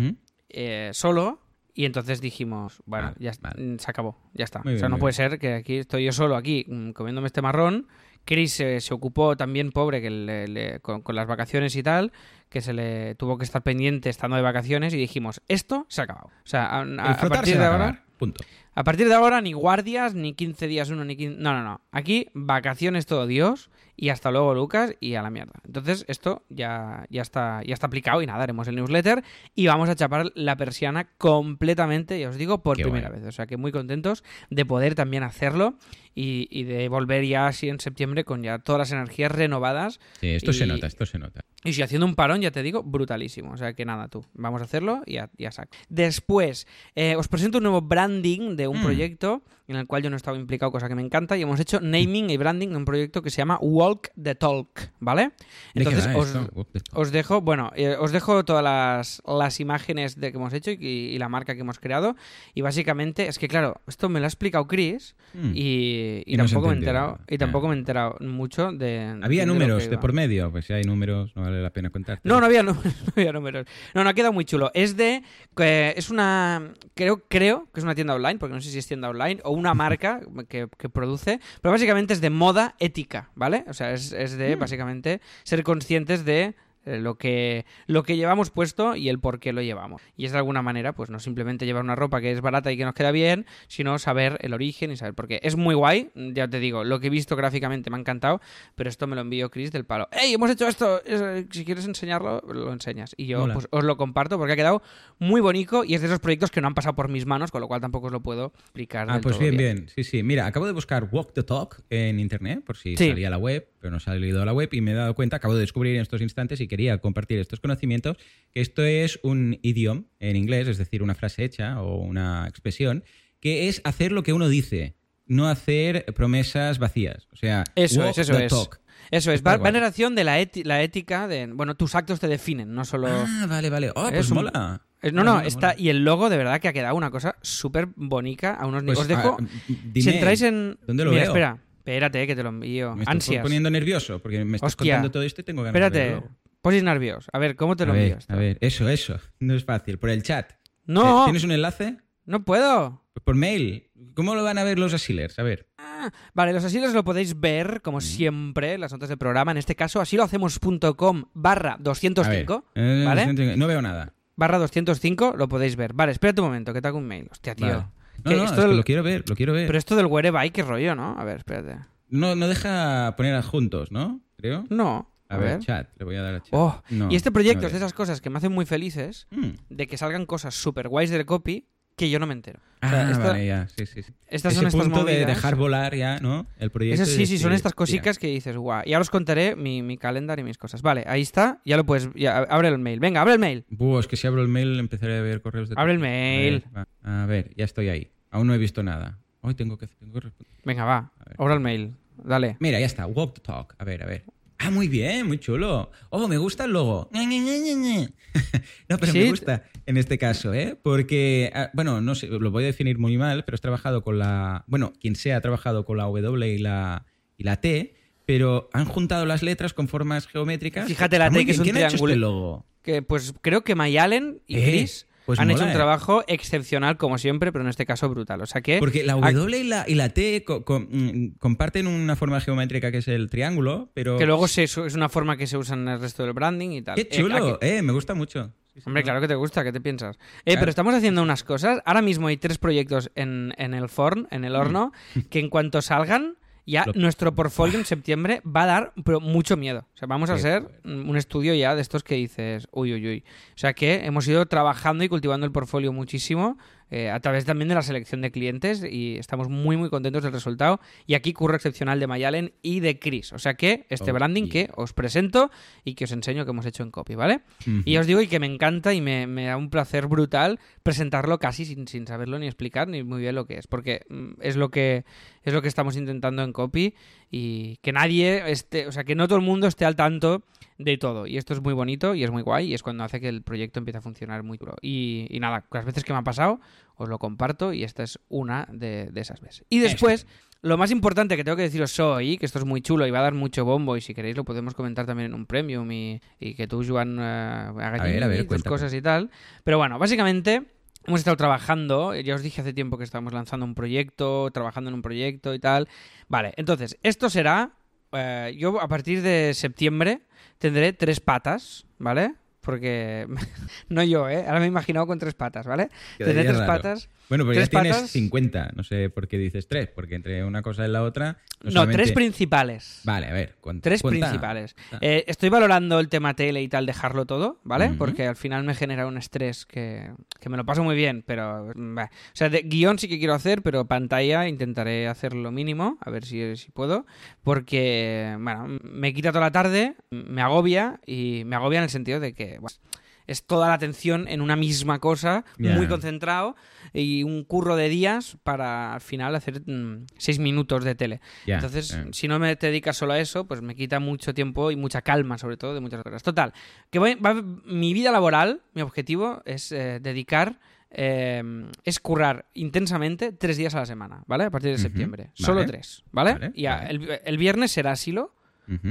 eh, solo. Y entonces dijimos, bueno, Vale, ya está, vale. se acabó, ya está. O sea, no puede ser que aquí estoy yo solo, aquí, mm, comiéndome este marrón. Chris eh, se ocupó también, pobre, que le- le- con, con las vacaciones y tal, que se le tuvo que estar pendiente estando de vacaciones y dijimos, esto se ha acabado. O sea, a, partir de ahora... Punto. A partir de ahora, ni guardias, ni 15 días uno, ni 15... No, no, no. Aquí, vacaciones todo Dios y hasta luego, Lucas, y a la mierda. Entonces, esto ya, ya, está, ya está aplicado y nada, haremos el newsletter y vamos a chapar la persiana completamente, ya os digo, por Qué primera vez. O sea que muy contentos de poder también hacerlo y, y de volver ya así en septiembre con ya todas las energías renovadas Sí, esto se nota, esto se nota. y si haciendo un parón, ya te digo, brutalísimo. O sea que nada, tú, vamos a hacerlo y ya, ya saco. Después, eh, os presento un nuevo branding de un Mm. proyecto en el cual yo no he estado implicado, cosa que me encanta, y hemos hecho naming y branding de un proyecto que se llama Walk the Talk, ¿vale? ¿De qué Entonces, os, os dejo, bueno, eh, os dejo todas las, las imágenes de que hemos hecho y, y la marca que hemos creado. Y básicamente, es que claro, esto me lo ha explicado Chris Mm. y, y no tampoco me he enterado. Y tampoco me he enterado mucho de. Había de números de por medio, pues si hay números no vale la pena contar. No, no había, números, no había números. No, no, ha quedado muy chulo. Es de. es una. Creo, creo que es una tienda online, porque no sé si es tienda online, o una marca que, que produce. Pero básicamente es de moda ética, ¿vale? O sea, es, es de básicamente ser conscientes de. Eh, Lo que, lo que llevamos puesto y el por qué lo llevamos. Y es de alguna manera, pues no simplemente llevar una ropa que es barata y que nos queda bien, sino saber el origen y saber por qué. Es muy guay, ya te digo, lo que he visto gráficamente me ha encantado, pero esto me lo envió Chris del palo. ¡Ey, hemos hecho esto! Es- Si quieres enseñarlo, lo enseñas. Y yo pues, os lo comparto porque ha quedado muy bonito y es de esos proyectos que no han pasado por mis manos, con lo cual tampoco os lo puedo explicar. Ah, del pues todo bien, bien. Sí, sí. Mira, acabo de buscar Walk the Talk en internet, por si Sí. salía a la web, pero no ha salido a la web, y me he dado cuenta, acabo de descubrir en estos instantes y quería compartir estos conocimientos, que esto es un idioma en inglés, es decir, una frase hecha o una expresión, que es hacer lo que uno dice, no hacer promesas vacías. O sea, Eso walk es, eso the es. talk. Eso es, va, en relación de la, la ética de, bueno, tus actos te definen, no solo... Ah, vale, vale. Oh, Es pues un- mola. Eh, No, no, mola, está. mola. Y el logo de verdad que ha quedado una cosa súper bonita a unos Pues, niveles. Os dejo. ah, dime, si entráis en. ¿dónde lo Mira, veo? espera. Espérate, que te lo envío. Me estoy Ansias. poniendo nervioso porque me estás Hostia. contando todo esto y tengo ganas de Espérate. verlo. Posis nervios. A ver, ¿cómo te lo a envío? ver, esto? a ver, eso, eso. No es fácil. Por el chat. No, ¿Tienes un enlace? no puedo. Pues por mail. ¿Cómo lo van a ver los asilers? A ver. Ah, vale, los asilos lo podéis ver, como siempre, en las notas del programa. En este caso, asilohacemos.com barra A ver. 205. Eh, ¿Vale? No veo nada. Barra 205 lo podéis ver. Vale, espérate un momento, que te hago un mail. Hostia, tío. Vale. No, no, esto es que del- lo quiero ver, lo quiero ver. Pero esto del Whereby, qué rollo, ¿no? A ver, espérate. No, no deja poner adjuntos, ¿no? Creo. No. A, ver, chat. Le voy a dar a chat. Oh, No, y este proyecto no es de esas cosas que me hacen muy felices Mm. de que salgan cosas super guays del copy que yo no me entero. O sea, Ah, esta- vale, ya. Sí, sí, sí. Estas Ese son estas punto de movidas. dejar volar ya, ¿no? El proyecto. Esas sí, sí, son estas cositas que dices, guau. Ya os contaré mi, mi calendar y mis cosas. Vale, ahí está. Ya lo puedes. Ya, abre el mail. Venga, abre el mail. "Mira, buh, es que si abro el mail empezaré a ver correos de... Abre el A ver, mail. va. A ver, ya estoy ahí. Aún no he visto nada. Hoy tengo que, tengo que responder. Venga, va. Abre el mail. Dale. Mira, ya está. Walk the talk. A ver, a ver. Ah, muy bien, muy chulo. Oh, me gusta el logo. No, pero Sí. me gusta en este caso, ¿eh? Porque, ah, bueno, no sé, lo voy a definir muy mal, pero has trabajado con la. Bueno, quien sea ha trabajado con la W y la, y la T, pero han juntado las letras con formas geométricas. Fíjate la T, que es un ¿Quién ha hecho triángulo. este logo? Que pues creo que Mayalen y Eh, Chris. Pues Han mola, hecho un ¿eh? trabajo excepcional, como siempre, pero en este caso brutal. O sea que. Porque la W y la, y la T co- co- mm, comparten una forma geométrica que es el triángulo, pero... Que luego se- es una forma que se usa en el resto del branding y tal. ¡Qué Eh, chulo! Eh, me gusta mucho. Hombre, claro que te gusta, ¿qué te piensas? Eh, Claro. pero estamos haciendo unas cosas. Ahora mismo hay tres proyectos en, en el forn, en el horno, que en cuanto salgan, ya Lo- nuestro portfolio en septiembre va a dar pero mucho miedo. O sea, vamos a fuerte. un estudio ya de estos que dices, uy, uy, uy. O sea que hemos ido trabajando y cultivando el portfolio muchísimo eh, a través también de la selección de clientes y estamos muy, muy contentos del resultado. Y aquí curro excepcional de Mayalen y de Chris. O sea que este Oh, branding yeah. que os presento y que os enseño que hemos hecho en copy, ¿vale? Y os digo y que me encanta y me, me da un placer brutal presentarlo casi sin, sin saberlo ni explicar ni muy bien lo que es, porque mm, es lo que es lo que estamos intentando en copy y que nadie esté, o sea, que no todo el mundo esté al tanto de todo. Y esto es muy bonito y es muy guay y es cuando hace que el proyecto empiece a funcionar muy duro. Y, y nada, las veces que me ha pasado os lo comparto y esta es una de, de esas veces. Y después, lo más importante que tengo que deciros hoy, que esto es muy chulo y va a dar mucho bombo y si queréis lo podemos comentar también en un premium y, y que tú, Joan, eh, hagas tus cosas y tal. Pero bueno, básicamente hemos estado trabajando, ya os dije hace tiempo que estábamos lanzando un proyecto, trabajando en un proyecto y tal. Vale, entonces, esto será, eh, yo a partir de septiembre tendré tres patas, ¿vale? Porque no yo, ¿eh? Ahora me he imaginado con tres patas, ¿vale? Quedaría Tendré tres raro. patas. Bueno, pero ya tres tienes patas. 50. No sé por qué dices 3, porque entre una cosa y la otra... No, solamente- tres principales. Vale, a ver, cuenta. Tres cuenta. principales. Ah. Eh, estoy valorando el tema tele y tal, dejarlo todo, ¿vale? Porque al final me genera un estrés que, que me lo paso muy bien, pero... mm, bah. O sea, de guion sí que quiero hacer, pero pantalla intentaré hacer lo mínimo, a ver si, si puedo, porque, bueno, me quita toda la tarde, me agobia, y me agobia en el sentido de que... bueno, es toda la atención en una misma cosa, muy concentrado, y un curro de días para al final hacer mm, seis minutos de tele. Entonces, si no me dedicas solo a eso, pues me quita mucho tiempo y mucha calma, sobre todo, de muchas cosas. Total, que voy- va- mi vida laboral, mi objetivo es eh, dedicar, eh, es currar intensamente tres días a la semana, ¿vale? A partir de septiembre. vale. Solo tres, ¿vale? Vale, y a- vale. El, el viernes será asilo,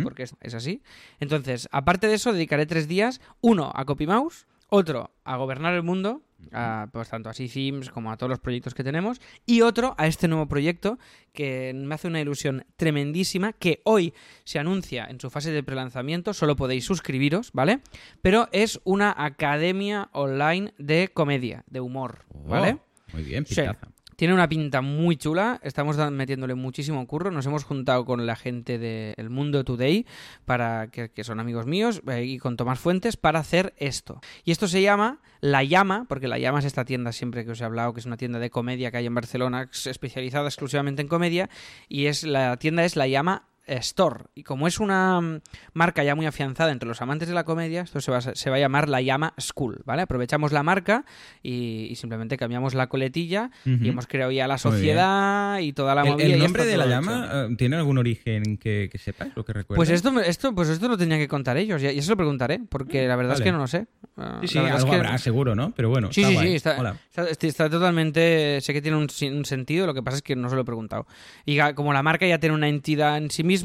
Porque es, es así. Entonces, aparte de eso, dedicaré tres días, uno a CopyMouse, otro a gobernar el mundo, a, pues tanto a Themes como a todos los proyectos que tenemos, y otro a este nuevo proyecto que me hace una ilusión tremendísima, que hoy se anuncia en su fase de prelanzamiento, solo podéis suscribiros, ¿vale? Pero es una academia online de comedia, de humor, ¿vale? Oh, muy bien, Sí. Tiene una pinta muy chula, estamos metiéndole muchísimo curro, nos hemos juntado con la gente de El Mundo Today, para que, son amigos míos, eh, y con Tomás Fuentes, para hacer esto. Y esto se llama La Llama, porque La Llama es esta tienda siempre que os he hablado, que es una tienda de comedia que hay en Barcelona, especializada exclusivamente en comedia, y es la tienda es La Llama Store. Y como es una mm, marca ya muy afianzada entre los amantes de la comedia, esto se va, a- se va a llamar La Llama School, ¿vale? Aprovechamos la marca y, y simplemente cambiamos la coletilla y hemos creado ya la sociedad y toda la ¿El, movida. el y ya nombre de la llama hecho. eh, tiene algún origen que, que sepas o que recuerdes? Pues esto, esto, pues esto lo tenían que contar ellos, ya se lo preguntaré, porque la verdad es que no lo sé. Ah, Sí, es algo que- habrá, seguro, ¿no? Pero bueno, Sí, está sí, guay. sí, está, Mola. está, está- está totalmente. Sé que tiene un, un sentido, lo que pasa es que no se lo he preguntado. Y como la marca ya tiene una entidad en sí misma,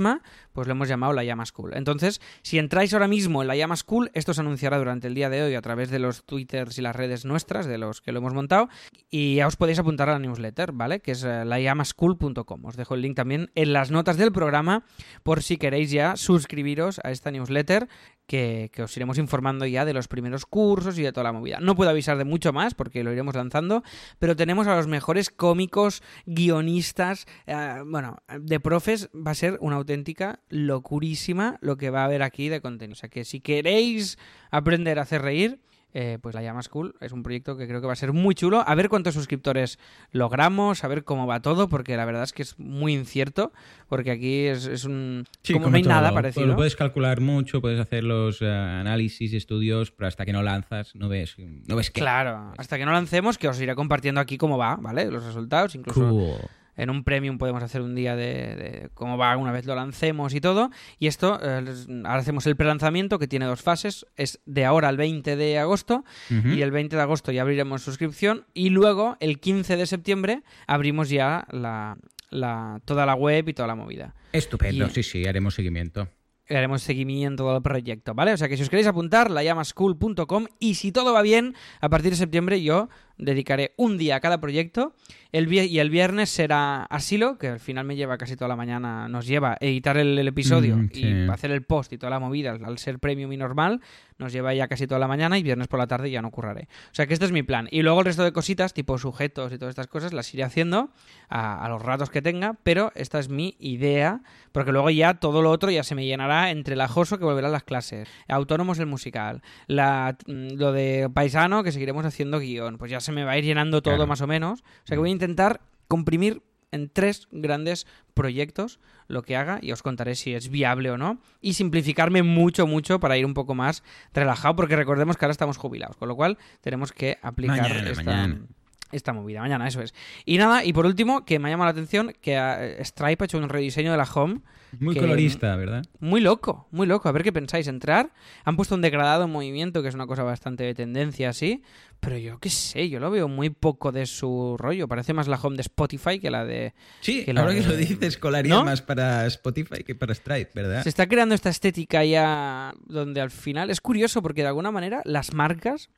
pues lo hemos llamado La Llama School. Entonces, si entráis ahora mismo en La Llama School, esto se anunciará durante el día de hoy a través de los twitters y las redes nuestras, de los que lo hemos montado, y ya os podéis apuntar a la newsletter, ¿vale? Que es eh, layamaschool.com. Os dejo el link también en las notas del programa por si queréis ya suscribiros a esta newsletter que, que os iremos informando ya de los primeros cursos y de toda la movida. No puedo avisar de mucho más porque lo iremos lanzando, pero tenemos a los mejores cómicos, guionistas, eh, bueno, de profes, va a ser una auténtica locurísima lo que va a haber aquí de contenido. O sea que si queréis aprender a hacer reír, eh, pues la llama School es un proyecto que creo que va a ser muy chulo. A ver cuántos suscriptores logramos, a ver cómo va todo, porque la verdad es que es muy incierto, porque aquí es, es un... Sí, como no hay todo. nada Lo parecido. puedes calcular mucho, puedes hacer los eh, análisis, estudios, pero hasta que no lanzas no ves, no ves qué. Claro, hasta que no lancemos, que os iré compartiendo aquí cómo va, ¿vale? Los resultados, incluso Cool. En un premium podemos hacer un día de, de cómo va una vez lo lancemos y todo. Y esto, eh, ahora hacemos el prelanzamiento que tiene dos fases, es de ahora al 20 de agosto y el 20 de agosto ya abriremos suscripción y luego el 15 de septiembre abrimos ya la, la- toda la web y toda la movida. Estupendo, Y- sí, sí, haremos seguimiento. haremos seguimiento del proyecto, ¿vale? O sea que si os queréis apuntar, la llamaschool.com y si todo va bien, a partir de septiembre yo dedicaré un día a cada proyecto el y el viernes será Asilo, que al final me lleva casi toda la mañana, nos lleva a editar el, episodio Mm, y hacer el post y toda la movida, al ser premium y normal, nos lleva ya casi toda la mañana y viernes por la tarde ya no curraré. O sea que este es mi plan. Y luego el resto de cositas, tipo sujetos y todas estas cosas, las iré haciendo a, a los ratos que tenga, pero esta es mi idea, porque luego ya todo lo otro ya se me llenará entre el ajoso que volverán las clases, autónomos el musical, la, mm, lo de paisano que seguiremos haciendo guion, pues ya se me va a ir llenando todo Claro. más o menos. O sea que voy a intentar comprimir en tres grandes proyectos lo que haga y os contaré si es viable o no y simplificarme mucho mucho para ir un poco más relajado porque recordemos que ahora estamos jubilados con lo cual tenemos que aplicar Mañana, esta, mañana. Esta movida mañana eso es y nada y por último que me ha llamado la atención que eh, Stripe ha hecho un rediseño de la home Muy que- colorista, ¿verdad? muy loco, muy loco. A ver qué pensáis. Entrar, han puesto un degradado en movimiento, que es una cosa bastante de tendencia así. Pero yo qué sé, yo lo veo muy poco de su rollo. Parece más la home de Spotify que la de. Sí, que la ahora que lo dices, colaría ¿No? más para Spotify que para Stripe, ¿verdad? Se está creando esta estética ya donde al final es curioso porque de alguna manera las marcas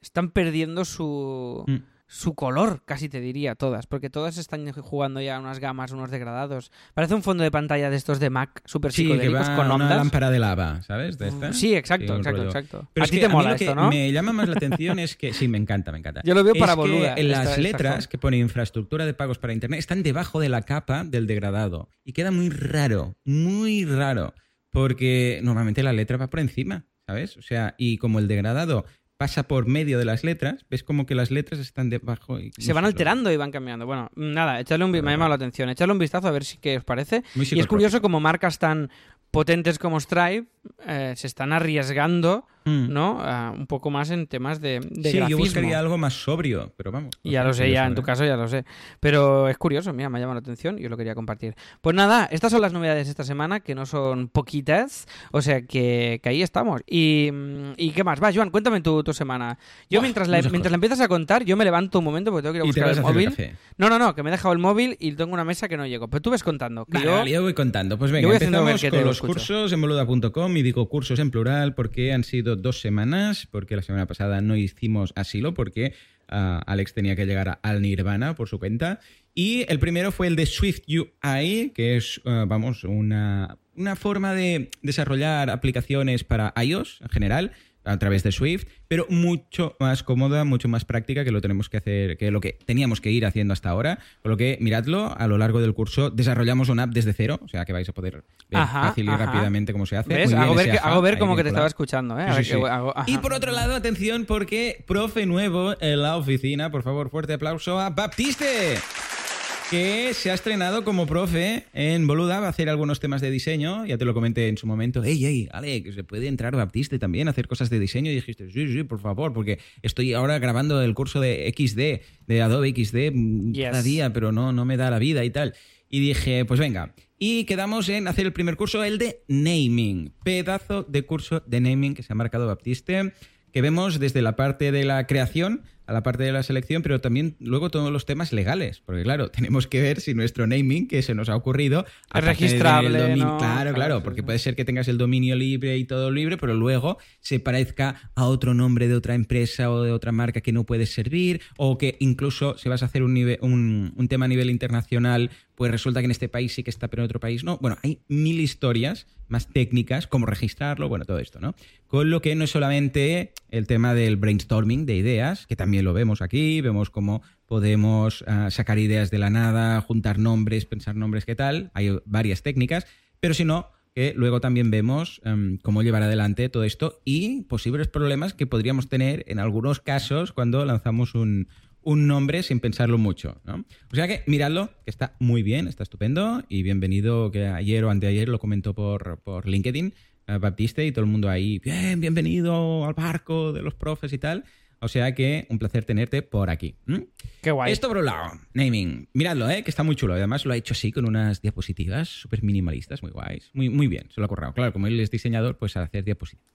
están perdiendo su. Mm. Su color, casi te diría, todas, porque todas están jugando ya unas gamas, unos degradados. Parece un fondo de pantalla de estos de Mac, súper Sí, psicodélicos, con una ondas. lámpara de lava, ¿sabes? De esta. Sí, exacto, un exacto, exacto. Pero a es ti que te mola esto, ¿no? me llama más la atención es que sí, me encanta, me encanta. Yo lo veo Es para que boluda, En las esta- esta letras home. que pone infraestructura de pagos para internet están debajo de la capa del degradado y queda muy raro, muy raro, porque normalmente la letra va por encima, ¿sabes? O sea, y como el degradado pasa por medio de las letras, ves como que las letras están debajo y Se no van alterando y van cambiando. Bueno, nada, echarle un me ha llamado la atención. Echarle un vistazo a ver si qué os parece. Muy Y es curioso como marcas tan potentes como Stripe eh, se están arriesgando, Mm. ¿no? A un poco más en temas de, de Sí, yo buscaría algo más sobrio, pero vamos. no Ya lo sé, ya en ¿eh? tu caso ya lo sé. Pero es curioso, mira, me ha llamado la atención y yo lo quería compartir. Pues nada, estas son las novedades de esta semana, que no son poquitas, o sea que, que ahí estamos. Y, mm, ¿Y qué más? Va, Joan, cuéntame tu, tu semana. Yo mientras, la, mientras la empiezas a contar, yo me levanto un momento porque tengo que ir a buscar el a hacer el móvil. No, no, no, que me he dejado el móvil y tengo una mesa que no llego. Pero tú ves contando. Que Vale, yo... vale, yo voy contando. Pues venga, voy haciendo empezamos ver que te con lo los escucho. cursos en boluda.com y digo cursos en plural porque han sido dos semanas, porque la semana pasada no hicimos asilo porque ah, Alex tenía que llegar al Nirvana por su cuenta. Y el primero fue el de Swift UI, que es, ah, vamos, una, una forma de desarrollar aplicaciones para iOS en general a través de Swift, pero mucho más cómoda, mucho más práctica que lo tenemos que hacer, que lo que teníamos que ir haciendo hasta ahora. Por lo que, miradlo, a lo largo del curso desarrollamos una app desde cero, o sea que vais a poder ver Ajá, fácil y ajá. rápite cómo se hace. ¿Ves? Muy bien Hago ver, que- hago ver como que te estaba escuchando, ¿eh? Sí, ver sí, sí. hago-. Y por otro lado, atención, porque profe nuevo en la oficina, por favor, fuerte aplauso a Baptiste, que se ha estrenado como profe en Boluda, va a hacer algunos temas de diseño, ya te lo comenté en su momento, ey, ey, Ale, que se puede entrar Baptiste también a hacer cosas de diseño, y dijiste, sí, sí, por favor, porque estoy ahora grabando el curso de XD, de Adobe XD, mm, Yes. cada día, pero no, no me da la vida y tal. Y dije, pues venga. Y quedamos en hacer el primer curso, el de naming. Pedazo de curso de naming que se ha marcado Baptiste, que vemos desde la parte de la creación a la parte de la selección, pero también luego todos los temas legales. Porque claro, tenemos que ver si nuestro naming que se nos ha ocurrido... del registrable, dominio- ¿no? Claro, Claro, claro, sí, porque sí. puede ser que tengas el dominio libre y todo libre, pero luego se parezca a otro nombre de otra empresa o de otra marca que no puedes servir, o que incluso si vas a hacer un, un, un tema a nivel internacional, pues resulta que en este país sí que está, pero en otro país no. Bueno, hay mil historias más técnicas, cómo registrarlo, bueno, todo esto, ¿no? Con lo que no es solamente el tema del brainstorming de ideas, que también lo vemos aquí, vemos cómo podemos ah, sacar ideas de la nada, juntar nombres, pensar nombres, qué tal, hay varias técnicas, pero si no, que luego también vemos em, cómo llevar adelante todo esto y posibles problemas que podríamos tener en algunos casos cuando lanzamos un, un nombre sin pensarlo mucho. ¿no? O sea que miradlo, que está muy bien, está estupendo y bienvenido, que ayer o anteayer lo comentó por, por LinkedIn, eh, Baptiste y todo el mundo ahí, bien, bienvenido al barco de los profes y tal. O sea que un placer tenerte por aquí. Qué guay. Esto por un lado, naming. Miradlo, ¿eh? que está muy chulo. Además lo ha hecho así con unas diapositivas súper minimalistas, muy guays. Muy, muy bien, se lo ha currado. Claro, como él es diseñador, pues a hacer diapositivas.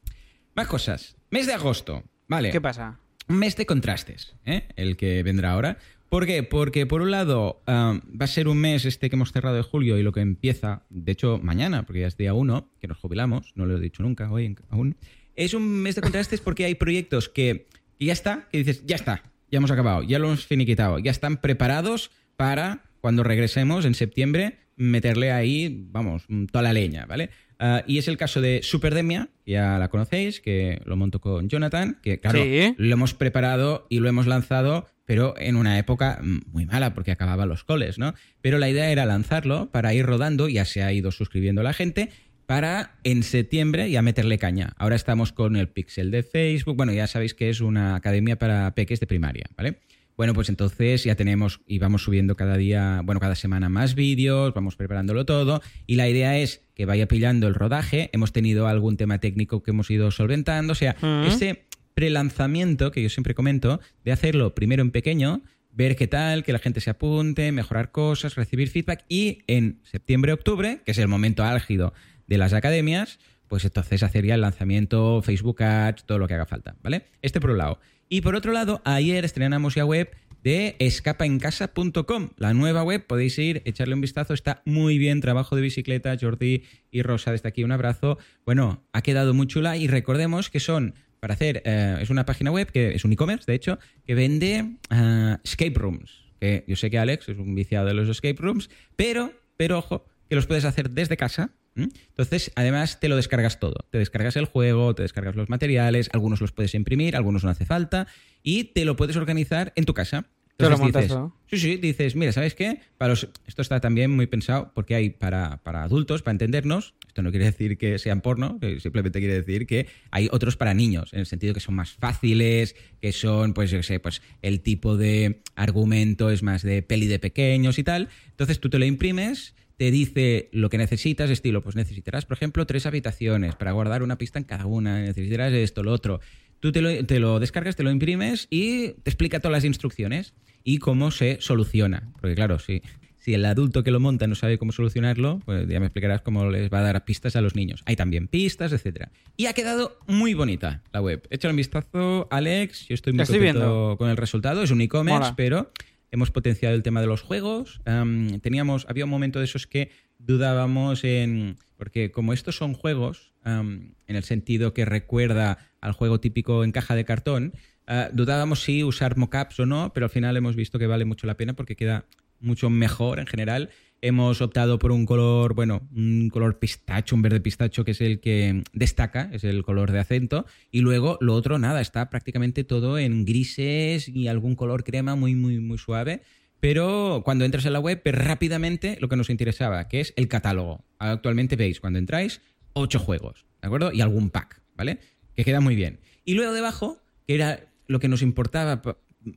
Más cosas. Mes de agosto. Vale. ¿Qué pasa? Un mes de contrastes, ¿eh? el que vendrá ahora, ¿Por qué? Porque por un lado ah, va a ser un mes este que hemos cerrado de julio y lo que empieza, de hecho mañana, porque ya es día uno, que nos jubilamos, no lo he dicho nunca hoy aún, es un mes de contrastes porque hay proyectos que, que ya está, que dices, ya está, ya hemos acabado, ya lo hemos finiquitado, ya están preparados para cuando regresemos en septiembre meterle ahí, vamos, toda la leña, ¿vale? Ah, y es el caso de Superdemia, ya la conocéis, que lo monto con Jonathan, que claro, Sí. lo hemos preparado y lo hemos lanzado, pero en una época mm, muy mala, porque acababan los coles, ¿no? Pero la idea era lanzarlo para ir rodando, ya se ha ido suscribiendo la gente, para en septiembre ya meterle caña. Ahora estamos con el Pixel de Facebook, bueno, ya sabéis que es una academia para peques de primaria, ¿vale? Bueno, pues entonces ya tenemos y vamos subiendo cada día, bueno, cada semana más vídeos, vamos preparándolo todo y la idea es que vaya pillando el rodaje. Hemos tenido algún tema técnico que hemos ido solventando, o sea, Mm. ese prelanzamiento que yo siempre comento de hacerlo primero en pequeño, ver qué tal, que la gente se apunte, mejorar cosas, recibir feedback y en septiembre-octubre, que es el momento álgido de las academias, pues entonces hacer ya el lanzamiento, Facebook Ads, todo lo que haga falta, ¿vale? Este por un lado. Y por otro lado, ayer estrenamos ya web de escapaencasa.com, la nueva web, podéis ir, echarle un vistazo, está muy bien, trabajo de bicicleta, Jordi y Rosa, desde aquí un abrazo. Bueno, ha quedado muy chula y recordemos que son para hacer, eh, es una página web, que es un e-commerce, de hecho, que vende eh, escape rooms. Que yo sé que Alex es un viciado de los escape rooms, pero, pero ojo, que los puedes hacer desde casa. ¿M? Entonces, además, te lo descargas todo. Te descargas el juego, te descargas los materiales, algunos los puedes imprimir, algunos no hace falta, y te lo puedes organizar en tu casa. Te lo Entonces montas dices, todo. Sí, sí, dices, mira, ¿sabes qué? Para los- esto está también muy pensado porque hay para, para adultos, para entendernos. Esto no quiere decir que sean porno, que simplemente quiere decir que hay otros para niños, en el sentido que son más fáciles, que son, pues, yo qué sé, pues el tipo de argumento es más de peli de pequeños y tal. Entonces tú te lo imprimes, te dice lo que necesitas, estilo, pues necesitarás, por ejemplo, tres habitaciones para guardar una pista en cada una, necesitarás esto, lo otro. Tú te lo, te lo descargas, te lo imprimes y te explica todas las instrucciones y cómo se soluciona. Porque claro, si, si el adulto que lo monta no sabe cómo solucionarlo, pues ya me explicarás cómo les va a dar pistas a los niños. Hay también pistas, etcétera. Y ha quedado muy bonita la web. Échale un vistazo, Alex. Yo estoy muy estoy contento con el resultado. Es un e-commerce, pero hemos potenciado el tema de los juegos. Am, teníamos, había un momento de esos que dudábamos en. Porque como estos son juegos, en el sentido que recuerda al juego típico en caja de cartón, ah, dudábamos si usar mockups o no, pero al final hemos visto que vale mucho la pena porque queda mucho mejor en general. Hemos optado por un color, bueno, un color pistacho, un verde pistacho, que es el que destaca, es el color de acento. Y luego lo otro, nada, está prácticamente todo en grises y algún color crema muy, muy, muy suave. Pero cuando entras en la web, rápidamente lo que nos interesaba, que es el catálogo. Actualmente veis, cuando entráis, ocho juegos, ¿de acuerdo? Y algún pack, ¿vale? Que queda muy bien. Y luego debajo, que era lo que nos importaba,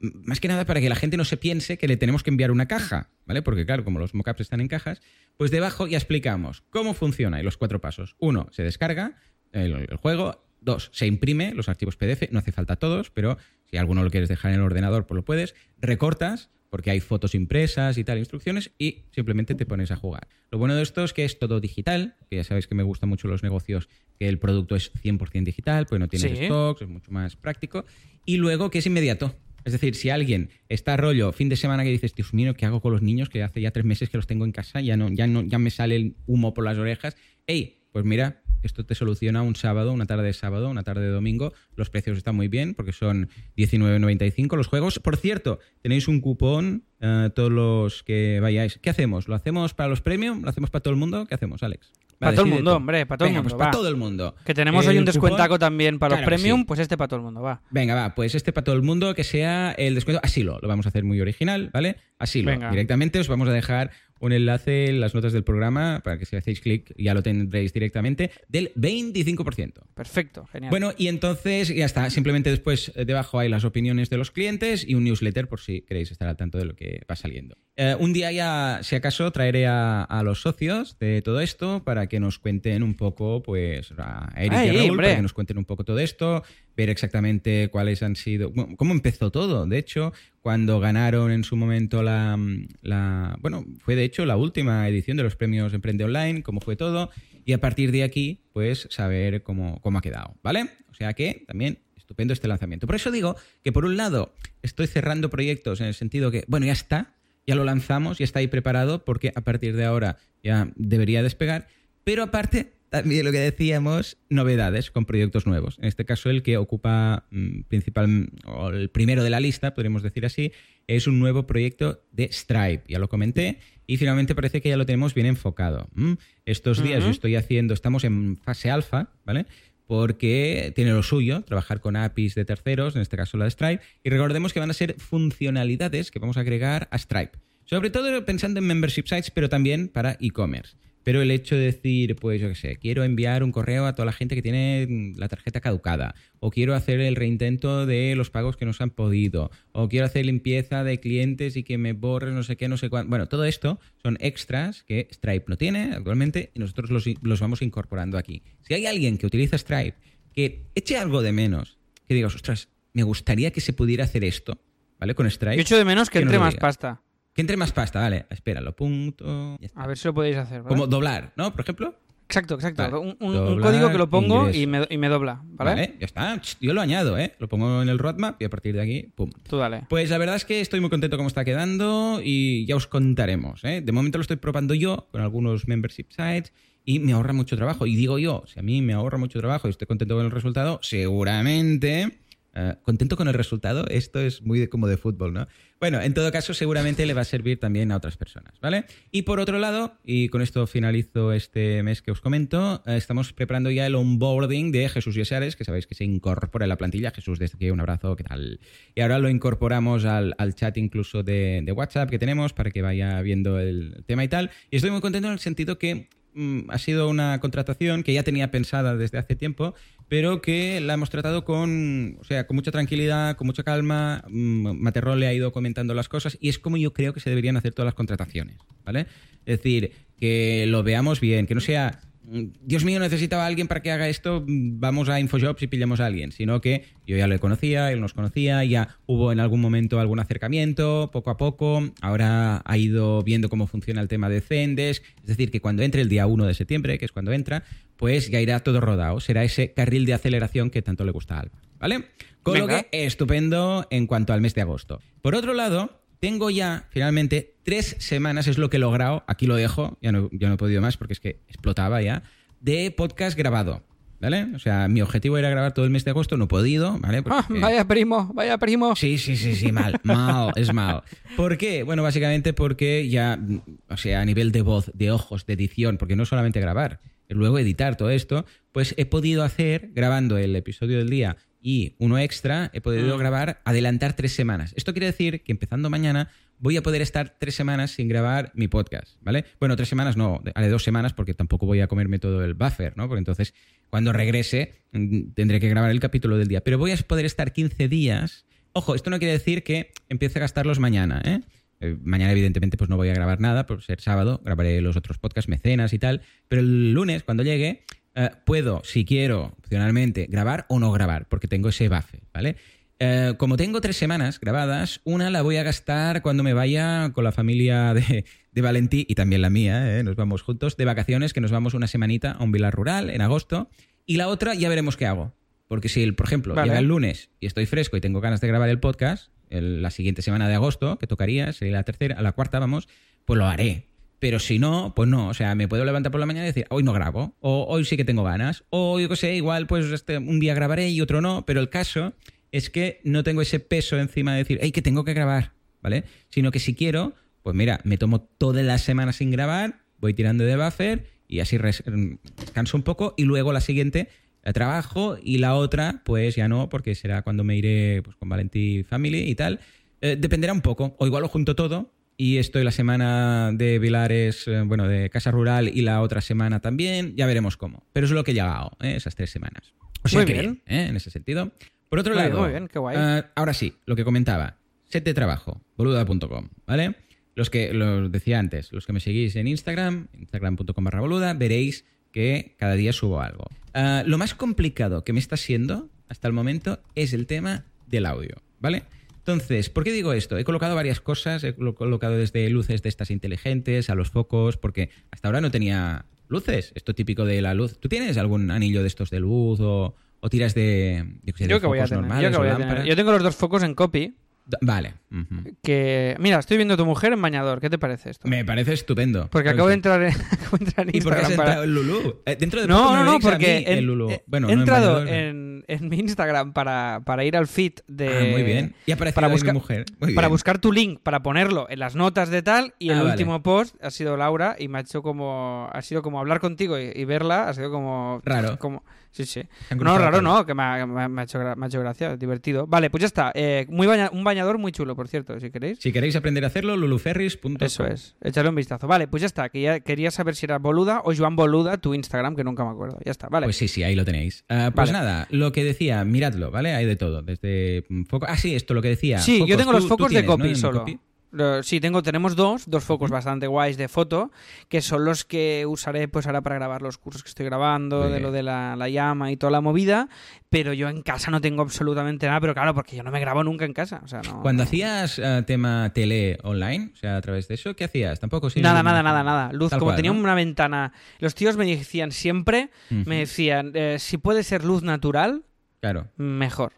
más que nada para que la gente no se piense que le tenemos que enviar una caja, ¿vale? Porque claro, como los mockups están en cajas, pues debajo ya explicamos cómo funciona y los cuatro pasos. Uno, se descarga el, el juego. Dos, se imprime los archivos PDF, no hace falta todos, pero si alguno lo quieres dejar en el ordenador, pues lo puedes. Recortas, porque hay fotos impresas y tal, instrucciones, y simplemente te pones a jugar. Lo bueno de esto es que es todo digital, que ya sabéis que me gustan mucho los negocios, que el producto es 100% digital, pues no tienes Sí. stocks, es mucho más práctico. Y luego que es inmediato. Es decir, si alguien está rollo fin de semana que dices, Dios mío, ¿qué hago con los niños? Que hace ya tres meses que los tengo en casa, ya no, ya no, ya me sale el humo por las orejas. ¡Ey! Pues mira, esto te soluciona un sábado, una tarde de sábado, una tarde de domingo. Los precios están muy bien porque son 19.95 los juegos. Por cierto, tenéis un cupón eh, todos los que vayáis. ¿Qué hacemos? ¿Lo hacemos para los premium? ¿Lo hacemos para todo el mundo? ¿Qué hacemos, Alex? Para todo el mundo, hombre, para todo el mundo, Pues para todo el mundo. Que tenemos hoy un descuentaco cupón- también para los Claro premium, sí. pues este para todo el mundo, va. Venga, va, pues este para todo el mundo que sea el descuento asilo. Lo vamos a hacer muy original, ¿vale? Asilo. Venga. Directamente os vamos a dejar un enlace en las notas del programa para que si hacéis clic ya lo tendréis directamente del 25%. Perfecto, genial. Bueno, y entonces ya está. Simplemente después eh, debajo hay las opiniones de los clientes y un newsletter por si queréis estar al tanto de lo que va saliendo. Eh, un día ya, si acaso, traeré a, a los socios de todo esto para que nos cuenten un poco, pues, a Eric Ay, y a Raúl, para que nos cuenten un poco todo esto, ver exactamente cuáles han sido, bueno, cómo empezó todo. De hecho, cuando ganaron en su momento la, la, bueno, fue de hecho la última edición de los premios Emprende Online, cómo fue todo, y a partir de aquí, pues, saber cómo, cómo ha quedado, ¿vale? O sea que también estupendo este lanzamiento. Por eso digo que por un lado estoy cerrando proyectos en el sentido que, bueno, ya está, ya lo lanzamos, ya está ahí preparado, porque a partir de ahora ya debería despegar, pero aparte también lo que decíamos, novedades con proyectos nuevos. En este caso, el que ocupa mm, principal, o el primero de la lista, podríamos decir así, es un nuevo proyecto de Stripe. Ya lo comenté y finalmente parece que ya lo tenemos bien enfocado. Mm, estos días yo estoy haciendo, estamos en fase alfa, ¿vale? Porque tiene lo suyo, trabajar con APIs de terceros, en este caso la de Stripe, y recordemos que van a ser funcionalidades que vamos a agregar a Stripe. Sobre todo pensando en membership sites, pero también para e-commerce. Pero el hecho de decir, pues yo qué sé, quiero enviar un correo a toda la gente que tiene la tarjeta caducada, o quiero hacer el reintento de los pagos que no se han podido, o quiero hacer limpieza de clientes y que me borre no sé qué, no sé cuánto. Bueno, todo esto son extras que Stripe no tiene actualmente y nosotros los, los vamos incorporando aquí. Si hay alguien que utiliza Stripe que eche algo de menos, que diga, ostras, me gustaría que se pudiera hacer esto, ¿vale? Con Stripe. Yo echo de menos que, entre más pasta. Que entre más pasta, vale. Espera, lo punto. A ver si lo podéis hacer. Como doblar, ¿no? Por ejemplo. Exacto, exacto. un, código que lo pongo y me, y me, dobla, ¿vale? Vale, ya está. Yo lo añado, ¿eh? Lo pongo en el roadmap y a partir de aquí, pum. Tú dale. Pues la verdad es que estoy muy contento cómo está quedando y ya os contaremos, ¿eh? De momento lo estoy probando yo con algunos membership sites y me ahorra mucho trabajo. Y digo yo, si a mí me ahorra mucho trabajo y estoy contento con el resultado, seguramente eh, contento con el resultado, esto es muy como de fútbol, ¿no? Bueno, en todo caso, seguramente le va a servir también a otras personas, ¿vale? Y por otro lado, y con esto finalizo este mes que os comento, eh, estamos preparando ya el onboarding de Jesús Yesares, que sabéis que se incorpora en la plantilla. Jesús, desde aquí un abrazo, ¿qué tal? Y ahora lo incorporamos al, chat incluso de, de, WhatsApp que tenemos para que vaya viendo el tema y tal. Y estoy muy contento en el sentido que ha sido una contratación que ya tenía pensada desde hace tiempo pero que la hemos tratado con, o sea, con mucha tranquilidad, con mucha calma. Mm, Materrol le ha ido comentando las cosas y es como yo creo que se deberían hacer todas las contrataciones, ¿vale? Es decir, que lo veamos bien, que no sea Dios mío, necesitaba a alguien para que haga esto, vamos a Infojobs y pillamos a alguien, sino que yo ya le conocía, él nos conocía, ya hubo en algún momento algún acercamiento, poco a poco, ahora ha ido viendo cómo funciona el tema de Zendesk, es decir, que cuando entre el día 1 de septiembre, que es cuando entra, pues ya irá todo rodado, será ese carril de aceleración que tanto le gusta a Alba, ¿vale? Con lo que estupendo en cuanto al mes de agosto. Por otro lado, tengo ya, finalmente, tres semanas, es lo que he logrado, aquí lo dejo, ya no, ya no he podido más porque es que explotaba ya, de podcast grabado. ¿Vale? O sea, mi objetivo era grabar todo el mes de agosto, no he podido, ¿vale? Ah, vaya primo, vaya primo. Sí, sí, sí, sí, mal, mal, es mal. ¿Por qué? Bueno, básicamente porque ya, o sea, a nivel de voz, de ojos, de edición, porque no solamente grabar, luego editar todo esto, pues he podido hacer, grabando el episodio del día y uno extra, he podido mm. grabar, adelantar tres semanas. Esto quiere decir que empezando mañana voy a poder estar tres semanas sin grabar mi podcast, ¿vale? Bueno, tres semanas no, haré dos semanas porque tampoco voy a comerme todo el buffer, ¿no? Porque entonces cuando regrese mm, tendré que grabar el capítulo del día. Pero voy a poder estar 15 días. Ojo, esto no quiere decir que empiece a gastarlos mañana, ¿eh? eh mañana, evidentemente, pues no voy a grabar nada, por ser sábado, grabaré los otros podcasts, mecenas y tal. Pero el lunes, cuando llegue, eh, puedo, si quiero, opcionalmente, grabar o no grabar, porque tengo ese buffer, ¿vale? Eh, como tengo tres semanas grabadas, una la voy a gastar cuando me vaya con la familia de, de Valentí y también la mía, ¿eh? nos vamos juntos de vacaciones, que nos vamos una semanita a un vilar rural en agosto, y la otra ya veremos qué hago. Porque si, por ejemplo, llega el lunes y estoy fresco y tengo ganas de grabar el podcast, la siguiente semana de agosto, que tocaría, sería la tercera, la cuarta vamos, pues lo haré. Pero si no, pues no. O sea, me puedo levantar por la mañana y decir, hoy no grabo. O hoy sí que tengo ganas. O yo qué sé, igual pues este, un día grabaré y otro no. Pero el caso es que no tengo ese peso encima de decir, hey, que tengo que grabar. ¿Vale? Sino que si quiero, pues mira, me tomo toda la semana sin grabar, voy tirando de buffer y así descanso un poco y luego la siguiente la trabajo y la otra pues ya no porque será cuando me iré pues, con Valentí Family y tal. Eh, dependerá un poco. O igual lo junto todo y estoy la semana de Vilares, eh, bueno, de Casa Rural y la otra semana también. Ya veremos cómo. Pero es lo que he llegado, ¿eh? esas tres semanas. O sea, muy bien. ¿eh? en ese sentido. Por otro lado, muy bien, qué guay. ahora sí, lo que comentaba. Set de trabajo, boluda.com, ¿vale? Los que, los decía antes, los que me seguís en Instagram, instagram.com barra boluda, veréis que cada día subo algo. lo más complicado que me está siendo hasta el momento es el tema del audio, ¿vale? Entonces, ¿por qué digo esto? He colocado varias cosas, he colocado desde luces de estas inteligentes a los focos, porque hasta ahora no tenía luces, esto típico de la luz. ¿Tú tienes algún anillo de estos de luz o, ¿O tiras de, yo, que voy a tener. normales Yo, que o voy a tener. lámparas? Yo tengo los dos focos en copy. Vale. Que. Mira, estoy viendo a tu mujer en bañador. ¿Qué te parece esto? Me parece estupendo. Porque acabo de entrar en, acabo de entrar en ¿Y por qué has Instagram para- entrado en Lulu? Eh, dentro de No, no, no, porque en- en he- Bueno, he no entrado bañador, en, en mi Instagram para, para ir al feed de. Ah, muy bien. Y ha aparecido para buscar- mi mujer. Muy Para buscar tu link, para ponerlo en las notas de tal, y Ah, el vale. último post ha sido Laura y me ha hecho como. Ha sido como hablar contigo y, y verla, ha sido como. Raro. Como, sí, sí. No, raro no, que me ha, me ha- hecho, me ha hecho gracia, divertido. Vale, pues ya está. Eh, muy baña- un bañador muy chulo, por cierto, si queréis. Si queréis aprender a hacerlo, luluferris.com. Eso es, échale un vistazo. Vale, pues ya está. Que ya quería saber si era Boluda o Joan Boluda, tu Instagram, que nunca me acuerdo. Ya está, vale. Pues sí, sí, ahí lo tenéis. Ah, pues Vale. nada, lo que decía, miradlo, ¿vale? Hay de todo. Desde foco. Ah, sí, esto lo que decía. sí, yo tengo los focos de tienes, copy solo. copy. Sí, tengo, tenemos dos, dos focos bastante guays de foto, que son los que usaré pues ahora para grabar los cursos que estoy grabando, de lo de la, la llama y toda la movida, pero yo en casa no tengo absolutamente nada, pero claro, porque yo no me grabo nunca en casa. O sea, no, Cuando hacías ah, tema tele online, o sea, a través de eso, ¿qué hacías? Tampoco sí. Nada, nada, nada, nada. Luz, Tal como cual, tenía ¿no? una ventana. Los tíos me decían siempre, me decían, eh, si puede ser luz natural, Claro. mejor.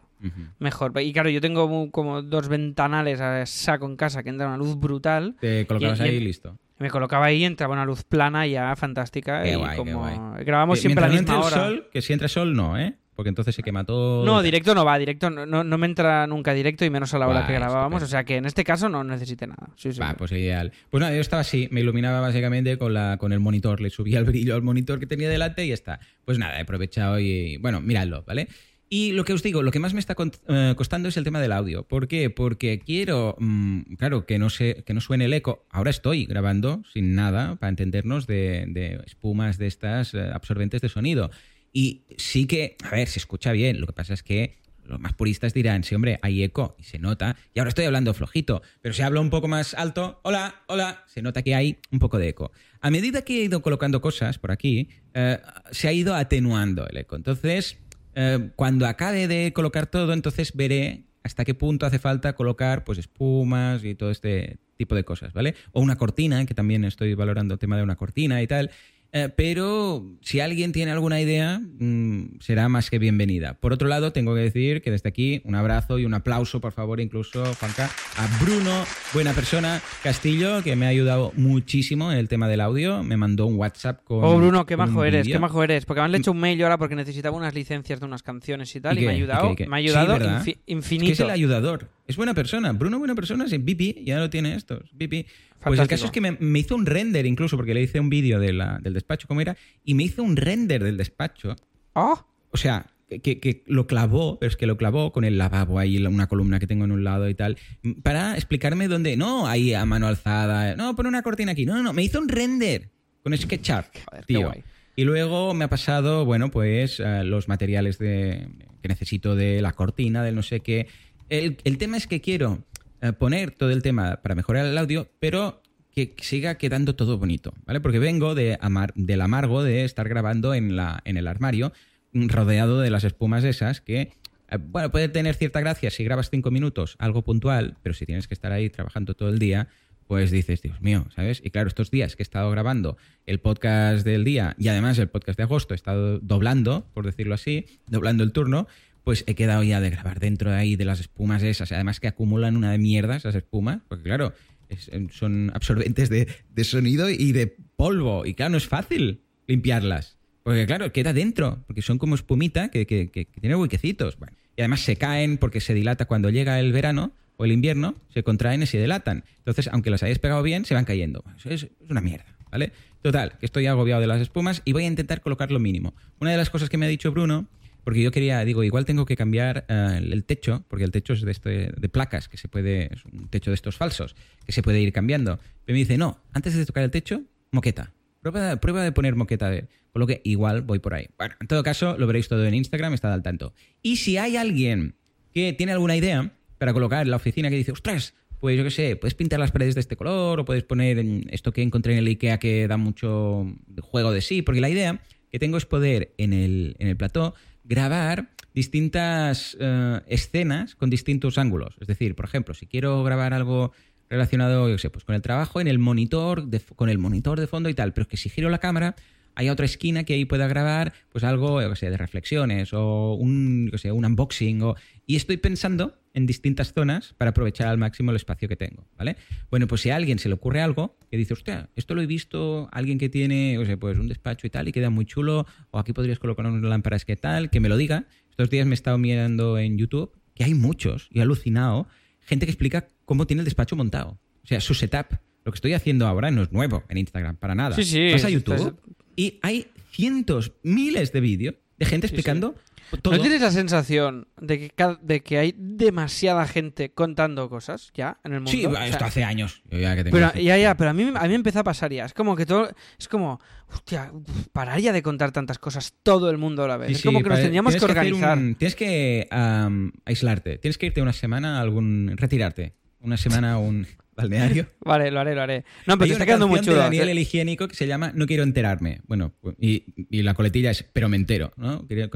Mejor. Y claro, yo tengo como dos ventanales a saco en casa que entra una luz brutal. Te colocabas Y- ahí y listo. Me colocaba ahí y entraba una luz plana ya fantástica. Qué y guay, qué como guay. grabamos Eh, siempre a la misma no hora. sol, que si entra sol no, ¿eh? Porque entonces se quema todo. No, directo no va, directo no, no, no me entra nunca directo y menos a la hora que grabábamos, estupendo. o sea que en este caso no necesité nada. Sí, sí. Va, pues ideal. Pues nada, yo estaba así, me iluminaba básicamente con, la, con el monitor, le subía el brillo al monitor que tenía delante y ya está. Pues nada, he aprovechado y, bueno, miradlo, ¿vale? Y lo que os digo, lo que más me está eh, costando es el tema del audio. ¿Por qué? Porque quiero, mm, claro, que no, se, que no suene el eco. Ahora estoy grabando sin nada, para entendernos, de, de espumas de estas eh, absorbentes de sonido. Y sí que, a ver, se escucha bien. Lo que pasa es que los más puristas dirán, sí, hombre, hay eco y se nota. Y ahora estoy hablando flojito, pero si hablo un poco más alto, hola, hola, se nota que hay un poco de eco. A medida que he ido colocando cosas por aquí, eh, se ha ido atenuando el eco. Entonces, eh, cuando acabe de colocar todo, entonces veré hasta qué punto hace falta colocar pues espumas y todo este tipo de cosas, ¿vale? O una cortina, que también estoy valorando el tema de una cortina y tal. Eh, pero si alguien tiene alguna idea, mm, será más que bienvenida. Por otro lado, tengo que decir que desde aquí un abrazo y un aplauso, por favor, incluso, Juanca, a Bruno, buena persona, Castillo, que me ha ayudado muchísimo en el tema del audio. Me mandó un WhatsApp con. Oh, Bruno, qué majo eres, qué majo eres. Porque me han hecho un mail ahora porque necesitaba unas licencias de unas canciones y tal, ¿Y y, me ha ayudado, qué? ¿Y qué? me ha ayudado ¿verdad? infi- Es que infinito. es el ayudador. Es buena persona. Bruno, buena persona. Sí, Bipi, ya lo tiene esto. Bipi. Pues el caso es que me, me hizo un render incluso, porque le hice un vídeo de del despacho como era, y me hizo un render del despacho. Oh, O sea, que, que lo clavó, pero es que lo clavó con el lavabo ahí, una columna que tengo en un lado y tal, para explicarme dónde. No, ahí a mano alzada. No, pon una cortina aquí. No, no, no. Me hizo un render con SketchUp, Joder, qué tío. guay. Y luego me ha pasado, bueno, pues eh, los materiales de, que necesito de la cortina, del no sé qué. El, tema es que quiero eh, poner todo el tema para mejorar el audio, pero que siga quedando todo bonito, ¿vale? Porque vengo de amar, del amargo de estar grabando en, la, en el armario, mm, rodeado de las espumas esas que, eh, bueno, puede tener cierta gracia si grabas cinco minutos, algo puntual, pero si tienes que estar ahí trabajando todo el día, pues dices, Dios mío, ¿sabes? Y claro, estos días que he estado grabando el podcast del día y además el podcast de agosto, he estado doblando, por decirlo así, doblando el turno, pues he quedado ya de grabar dentro de ahí de las espumas esas, además que acumulan una de mierda esas espumas, porque claro, es- son absorbentes de, de sonido y de polvo, y claro, no es fácil limpiarlas, porque claro, queda dentro, porque son como espumita que, que, que- tiene huequecitos, bueno, y además se caen porque se dilata cuando llega el verano o el invierno, se contraen y se dilatan, entonces aunque las hayáis pegado bien, se van cayendo, es, es una mierda, ¿vale? Total, que estoy agobiado de las espumas y voy a intentar colocar lo mínimo. Una de las cosas que me ha dicho Bruno porque yo quería, digo, igual tengo que cambiar eh, el techo, porque el techo es de, este, de placas, que se puede, es un techo de estos falsos, que se puede ir cambiando. Pero me dice, no, antes de tocar el techo, moqueta. Prueba, prueba de poner moqueta. De, por lo que igual voy por ahí. Bueno, en todo caso, lo veréis todo en Instagram, estad al tanto. Y si hay alguien que tiene alguna idea para colocar en la oficina que dice, ostras, pues yo qué sé, puedes pintar las paredes de este color o puedes poner esto que encontré en el IKEA que da mucho juego de sí, porque la idea que tengo es poder en el, en el plató grabar distintas eh, escenas con distintos ángulos. Es decir, por ejemplo, si quiero grabar algo relacionado, yo sé, pues con el trabajo en el monitor, de, con el monitor de fondo y tal, pero es que si giro la cámara, hay otra esquina que ahí pueda grabar pues algo, yo sé, de reflexiones o un, yo sé, un unboxing. O... Y estoy pensando en distintas zonas para aprovechar al máximo el espacio que tengo, ¿vale? Bueno, pues si a alguien se le ocurre algo que dice, hostia, esto lo he visto, alguien que tiene, o sea, pues un despacho y tal, y queda muy chulo, o aquí podrías colocar unas lámparas que tal, que me lo diga. Estos días me he estado mirando en YouTube, que hay muchos, y he alucinado, gente que explica cómo tiene el despacho montado. O sea, su setup. Lo que estoy haciendo ahora no es nuevo en Instagram, para nada. Sí, sí. Vas a YouTube y hay cientos, miles de vídeos de gente explicando todo. ¿No tienes la sensación de que, de que hay demasiada gente contando cosas ya en el mundo? Sí, O sea, esto hace años. Yo ya que tengo Pero, ya, ya, pero a mí, a mí me empezó a pasar ya. Es como que todo. Es como. Hostia, parar ya de contar tantas cosas todo el mundo a la vez. Sí, es sí, como que nos tendríamos que organizar. un- tienes que am, aislarte. Tienes que irte una semana a algún. retirarte. Una semana a un balneario. Vale, lo haré, lo haré. No, pero te está quedando muy canción de chulo. Daniel el higiénico que se llama No quiero enterarme. Bueno, y, y la coletilla es pero me entero, ¿no? Quería-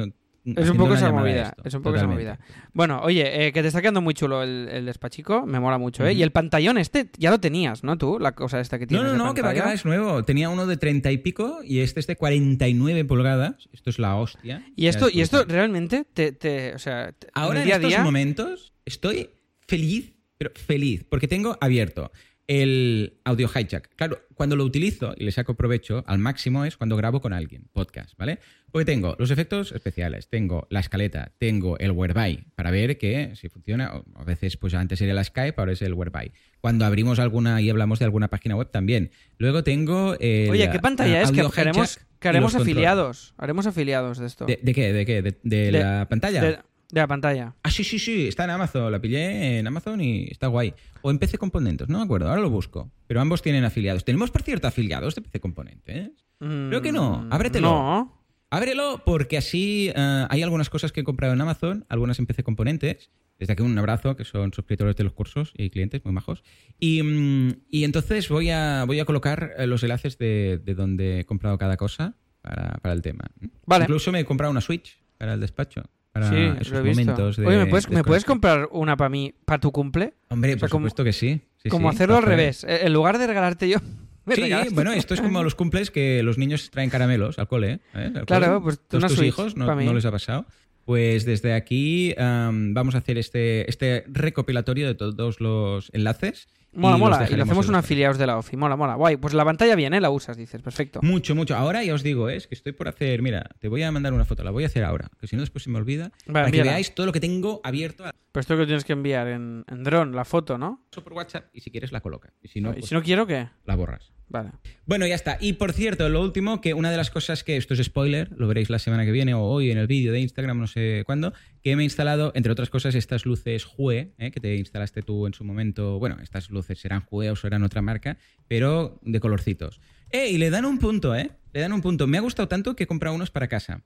Es un poco esa movida. esto, Es un poco esa totalmente. movida. Bueno, oye, eh, que te está quedando muy chulo el, el despachico. Me mola mucho, ¿eh? Ujú. Y el pantallón este ya lo tenías, ¿no? Tú, la cosa esta que No, tienes. no, de no, que va, que va, es nuevo. Tenía uno de 30 y pico y este es de 49 pulgadas. Esto es la hostia. Y esto, y esto realmente te, te- o sea, te- Ahora en día a estos día, momentos estoy feliz, pero feliz, porque tengo abierto el audio hijack. Claro, cuando lo utilizo y le saco provecho al máximo es cuando grabo con alguien, podcast, ¿vale? Porque tengo los efectos especiales, tengo la escaleta, tengo el whereby para ver que si funciona, a veces pues antes era la Skype, ahora es el whereby. Cuando abrimos alguna y hablamos de alguna página web también. Luego tengo el Oye, ¿qué pantalla es? Que haremos, que haremos afiliados. Haremos afiliados de esto. ¿De, de qué? ¿De qué? ¿De, de De- la pantalla? De, la pantalla. Ah, sí, sí, sí, está en Amazon, la pillé en Amazon y está guay. O en PC Componentes, no me acuerdo, ahora lo busco. Pero ambos tienen afiliados. Tenemos, por cierto, afiliados de PC Componentes. Creo que no, Mm, ábretelo. No. Ábrelo porque así eh, hay algunas cosas que he comprado en Amazon, algunas en PC Componentes. Desde aquí un abrazo, que son suscriptores de los cursos y clientes muy majos. Y, mm, y entonces voy a, voy a colocar eh, los enlaces de, de donde he comprado cada cosa para, para el tema. Vale. Incluso me he comprado una Switch para el despacho. Para Sí, esos lo he visto. momentos de Oye, ¿me puedes, ¿me puedes desconexión. comprar una para mí, para tu cumple? Hombre, O sea, por como- supuesto que sí. Sí, Como sí, hacerlo al revés. Eh, En lugar de regalarte yo, me Sí, tú. bueno, esto es como los cumples que los niños traen caramelos al cole. ¿eh? Al Claro, cole. pues ¿Todos una tus Switch hijos no, les ha pasado? Pues desde aquí am, vamos a hacer este, este recopilatorio de todos los enlaces. Mola, y mola. Y lo hacemos en un los afiliados de la OFI. Mola, mola. Guay. Pues la pantalla bien, ¿eh? La usas, dices. Perfecto. Mucho, mucho. Ahora ya os digo, ¿eh? es que estoy por hacer. Mira, te voy a mandar una foto, la voy a hacer ahora, que si no después se me olvida. para que envíala. veáis todo lo que tengo abierto a- Pero esto que tienes que enviar en, en dron, la foto, ¿no? por WhatsApp y si quieres la colocas. Y si no, y pues si no quiero, ¿qué? la borras. Vale. Bueno, ya está. Y por cierto, lo último, que una de las cosas que esto es spoiler, lo veréis la semana que viene o hoy en el vídeo de Instagram, no sé cuándo, que me he instalado, entre otras cosas, estas luces Hue, ¿eh? que te instalaste tú en su momento. Bueno, estas luces serán Hue o serán otra marca, pero de colorcitos. ¡Eh! Y le dan un punto, ¿eh? Le dan un punto. Me ha gustado tanto que he comprado unos para casa.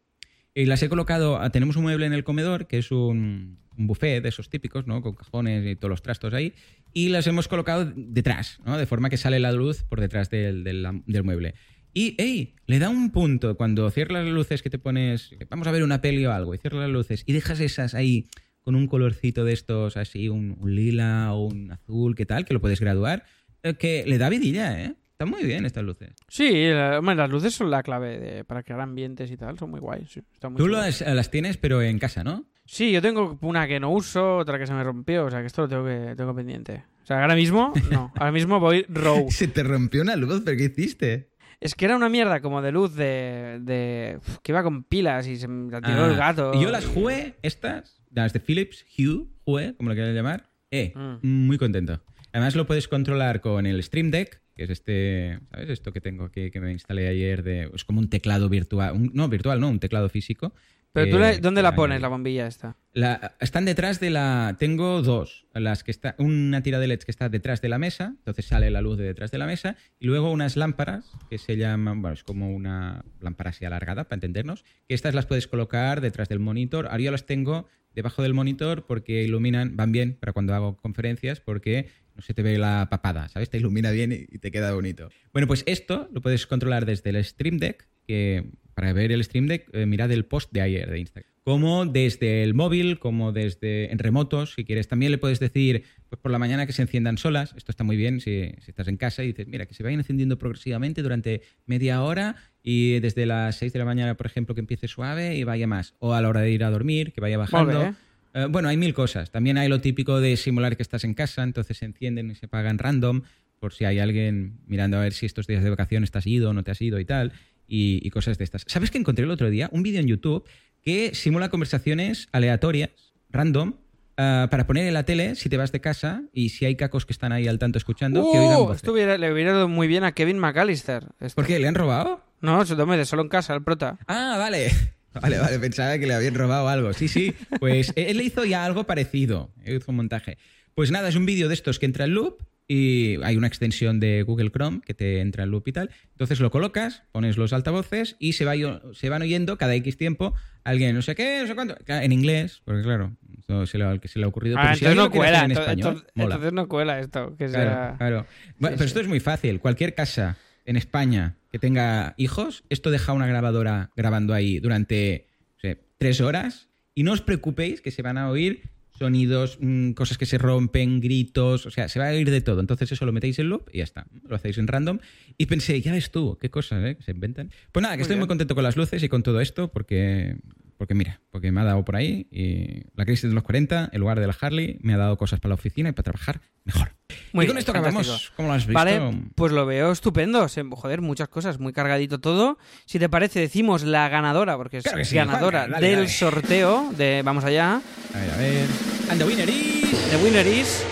Y las he colocado, ah, tenemos un mueble en el comedor, que es un, un buffet de esos típicos, ¿no? Con cajones y todos los trastos ahí. Y las hemos colocado detrás, ¿no? De forma que sale la luz por detrás del, del- del mueble. Y, ¡ey! Le da un punto cuando cierras las luces que te pones, vamos a ver una peli o algo, y cierras las luces y dejas esas ahí con un colorcito de estos así, un, un lila o un azul, ¿qué tal? Que lo puedes graduar, eh, que le da vidilla, ¿eh? Están muy bien estas luces. Sí, la- hombre, las luces son la clave de- para crear ambientes y tal. Son muy guays. Sí, muy Tú las, las tienes, pero en casa, ¿no? Sí, yo tengo una que no uso, otra que se me rompió. O sea, que esto lo tengo, que, tengo pendiente. O sea, ahora mismo, no. Ahora mismo voy row. Se te rompió una luz, ¿pero qué hiciste? Es que era una mierda como de luz de. de uf, que iba con pilas y se me la tiró el gato. Ah, Y yo las jugué, estas, las de Philips, Hue, Hue, como lo quieras llamar, eh, Mm. muy contento. Además lo puedes controlar con el Stream Deck, que es este, ¿sabes? Esto que tengo aquí, que me instalé ayer, de, es como un teclado virtual, un- no, virtual, no, un teclado físico. Pero tú, le- ¿dónde la pones, la bombilla esta? La- están detrás de la. Tengo dos. Las que está, una tira de LEDs que está detrás de la mesa, entonces sale la luz de detrás de la mesa, y luego unas lámparas que se llaman, bueno, es como una lámpara así alargada, para entendernos, que estas las puedes colocar detrás del monitor. Ahora yo las tengo debajo del monitor porque iluminan, van bien para cuando hago conferencias, porque no se te ve la papada, ¿sabes? Te ilumina bien y y te queda bonito. Bueno, pues esto lo puedes controlar desde el Stream Deck, que para ver el Stream Deck, eh, mirad el post de ayer de Instagram. como desde el móvil, como desde en remotos, si quieres. También le puedes decir pues por la mañana que se enciendan solas. Esto está muy bien si, si estás en casa y dices, mira, que se vayan encendiendo progresivamente durante media hora y desde las 6 de la mañana, por ejemplo, que empiece suave y vaya más. O a la hora de ir a dormir, que vaya bajando. Eh, bueno, hay mil cosas. También hay lo típico de simular que estás en casa, entonces se encienden y se apagan random, por si hay alguien mirando a ver si estos días de vacaciones te has ido o no te has ido y tal, y, y cosas de estas. ¿Sabes que encontré el otro día? Un vídeo en YouTube que simula conversaciones aleatorias, random, eh, para poner en la tele si te vas de casa y si hay cacos que están ahí al tanto escuchando, que oigan Uh, esto hubiera- le hubiera ido muy bien a Kevin McAllister. Esto. ¿Por qué? ¿Le han robado? No, se tome de solo en casa, el prota. Ah, vale. Vale, vale, pensaba que le habían robado algo. Sí, sí. Pues él hizo ya algo parecido. Hizo un montaje. Pues nada, es un vídeo de estos que entra en loop y hay una extensión de Google Chrome que te entra en loop y tal. Entonces lo colocas, pones los altavoces y se, va, se van oyendo cada X tiempo alguien, no sé qué, no sé cuánto, en inglés, porque claro, eso se le, ha- que se le ha ocurrido. Ah, pero si entonces alguien no cuela. en español, entonces- mola. entonces no cuela esto. Que Claro, sea... claro. Bueno, Sí, pero sí. esto es muy fácil. Cualquier casa en España que tenga hijos, esto deja una grabadora grabando ahí durante no tres horas y no os preocupéis que se van a oír sonidos, mm, cosas que se rompen, gritos, o sea, se va a oír de todo. Entonces eso lo metéis en loop y ya está. Lo hacéis en random. Y pensé, ya ves tú, qué cosas, ¿eh? Que se inventan. Pues nada, que Muy estoy muy contento con las luces y con todo esto porque, porque mira, porque me ha dado por ahí y la crisis de los 40, en lugar de la Harley, me ha dado cosas para la oficina y para trabajar mejor. Muy y con bien, esto fantástico. acabamos. ¿Cómo lo has visto? Vale, pues lo veo estupendo. Joder, muchas cosas, muy cargadito todo. Si te parece, decimos la ganadora, porque es Claro que sí, ganadora dale, del dale. sorteo de Vamos allá. A ver, a ver. And the winner is... The winner is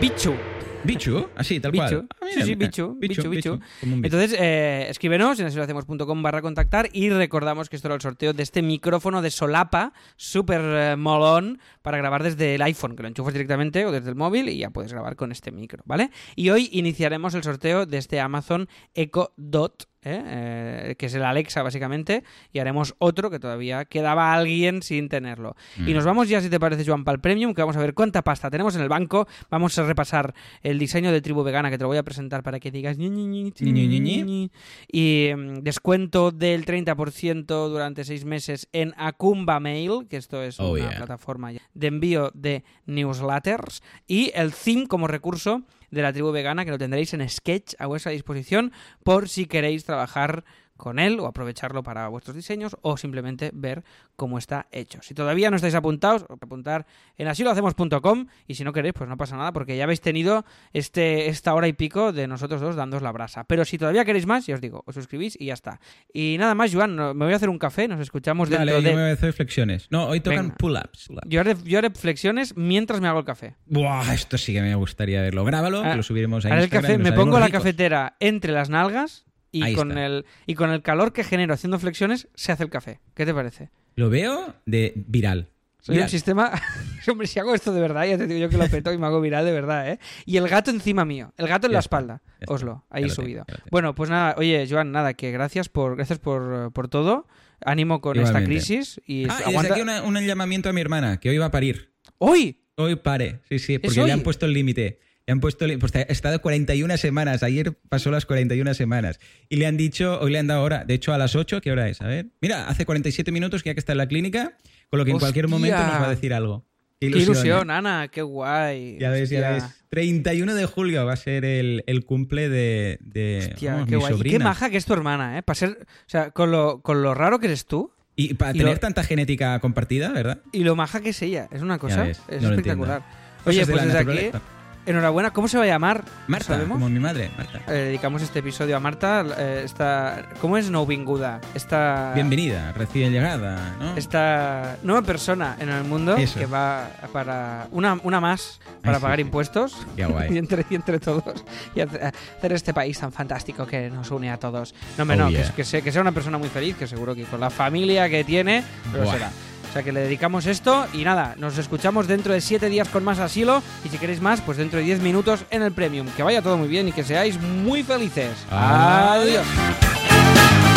Bichu. Bichu, así, tal Bichu. cual. Ah, Sí, mira, sí. Bichu, Bichu, Bichu. bicho. Entonces, eh, escríbenos en asillohacemos.com barra contactar y recordamos que esto era el sorteo de este micrófono de solapa súper eh, molón para grabar desde el iPhone, que lo enchufas directamente o desde el móvil y ya puedes grabar con este micro, ¿vale? Y hoy iniciaremos el sorteo de este Amazon Echo Dot. ¿Eh? Eh, que es el Alexa básicamente y haremos otro que todavía quedaba alguien sin tenerlo Mm. y nos vamos ya si te parece Joan Pal Premium que vamos a ver cuánta pasta tenemos en el banco vamos a repasar el diseño de tribu vegana que te lo voy a presentar para que digas y mm, descuento del 30% durante seis meses en Akumba Mail que esto es Oh, una yeah. plataforma de envío de newsletters y el theme como recurso de la tribu vegana que lo tendréis en Sketch a vuestra disposición por si queréis trabajar con él o aprovecharlo para vuestros diseños o simplemente ver cómo está hecho. Si todavía no estáis apuntados, apuntar en asilohacemos.com y si no queréis, pues no pasa nada porque ya habéis tenido este, esta hora y pico de nosotros dos dándoos la brasa. Pero si todavía queréis más, ya os digo, os suscribís y ya está. Y nada más, Joan, me voy a hacer un café, nos escuchamos Dale, dentro yo de... me voy a hacer flexiones. No, hoy tocan pull-ups. pull-ups. Yo haré, yo haré flexiones mientras me hago el café. Buah, esto sí que me gustaría verlo. Grábalo, Ah, que lo subiremos a Haré el Instagram café, me pongo la ricos. cafetera entre las nalgas y Ahí con, está. el, y con el calor que genero haciendo flexiones se hace el café. ¿Qué te parece? Lo veo de viral. Soy Viral. un sistema... Hombre, si hago esto de verdad, ya te digo yo que lo peto y me hago viral de verdad, ¿eh? Y el gato encima mío. El gato en Ya la está, espalda. Oslo, ahí subido. Bueno, pues nada, oye, Joan, nada, que gracias por gracias por, por todo. Ánimo con esta crisis y Ah, y aguanta. aquí una- un llamamiento a mi hermana, que hoy va a parir. ¡Hoy! Hoy pare, sí, sí, porque le han puesto el límite. Le han puesto pues, ha estado 41 semanas. Ayer pasó las 41 semanas. Y le han dicho, hoy le han dado hora. De hecho, a las 8, ¿qué hora es? A ver. Mira, hace 47 minutos que ya que está en la clínica, con lo que en cualquier momento nos va a decir algo. Qué ¡Qué ilusión. ilusión, ¿eh? Ana! ¡Qué guay! Ya ves, ya ves. 31 de julio va a ser el, el cumple de, de Hostia, vamos, qué mi guay. Y qué sobrina. maja que es tu hermana, ¿eh? Para ser, o sea, con lo, con lo raro que eres tú Y para Y tener lo- tanta genética compartida, ¿verdad? y lo maja que es ella. Es una cosa es no espectacular. Oye, pues desde aquí. Enhorabuena. ¿Cómo se va a llamar? Marta, ¿Sabemos? como mi madre, Marta. Eh, dedicamos este episodio a Marta. eh, esta, ¿Cómo es no vinguda? Esta, Bienvenida, recién llegada, ¿no? esta nueva persona en el mundo Eso. que va para una, una más para Ay, sí, pagar sí. impuestos Qué guay. y, entre, y entre todos y hace- hacer este país tan fantástico que nos une a todos. No, Oh, no, que, yeah. que sea, que sea una persona muy feliz, que seguro que con la familia que tiene lo será. O sea que le dedicamos esto y nada, nos escuchamos dentro de 7 días con más asilo y si queréis más, pues dentro de 10 minutos en el Premium. Que vaya todo muy bien y que seáis muy felices. Adiós. Adiós.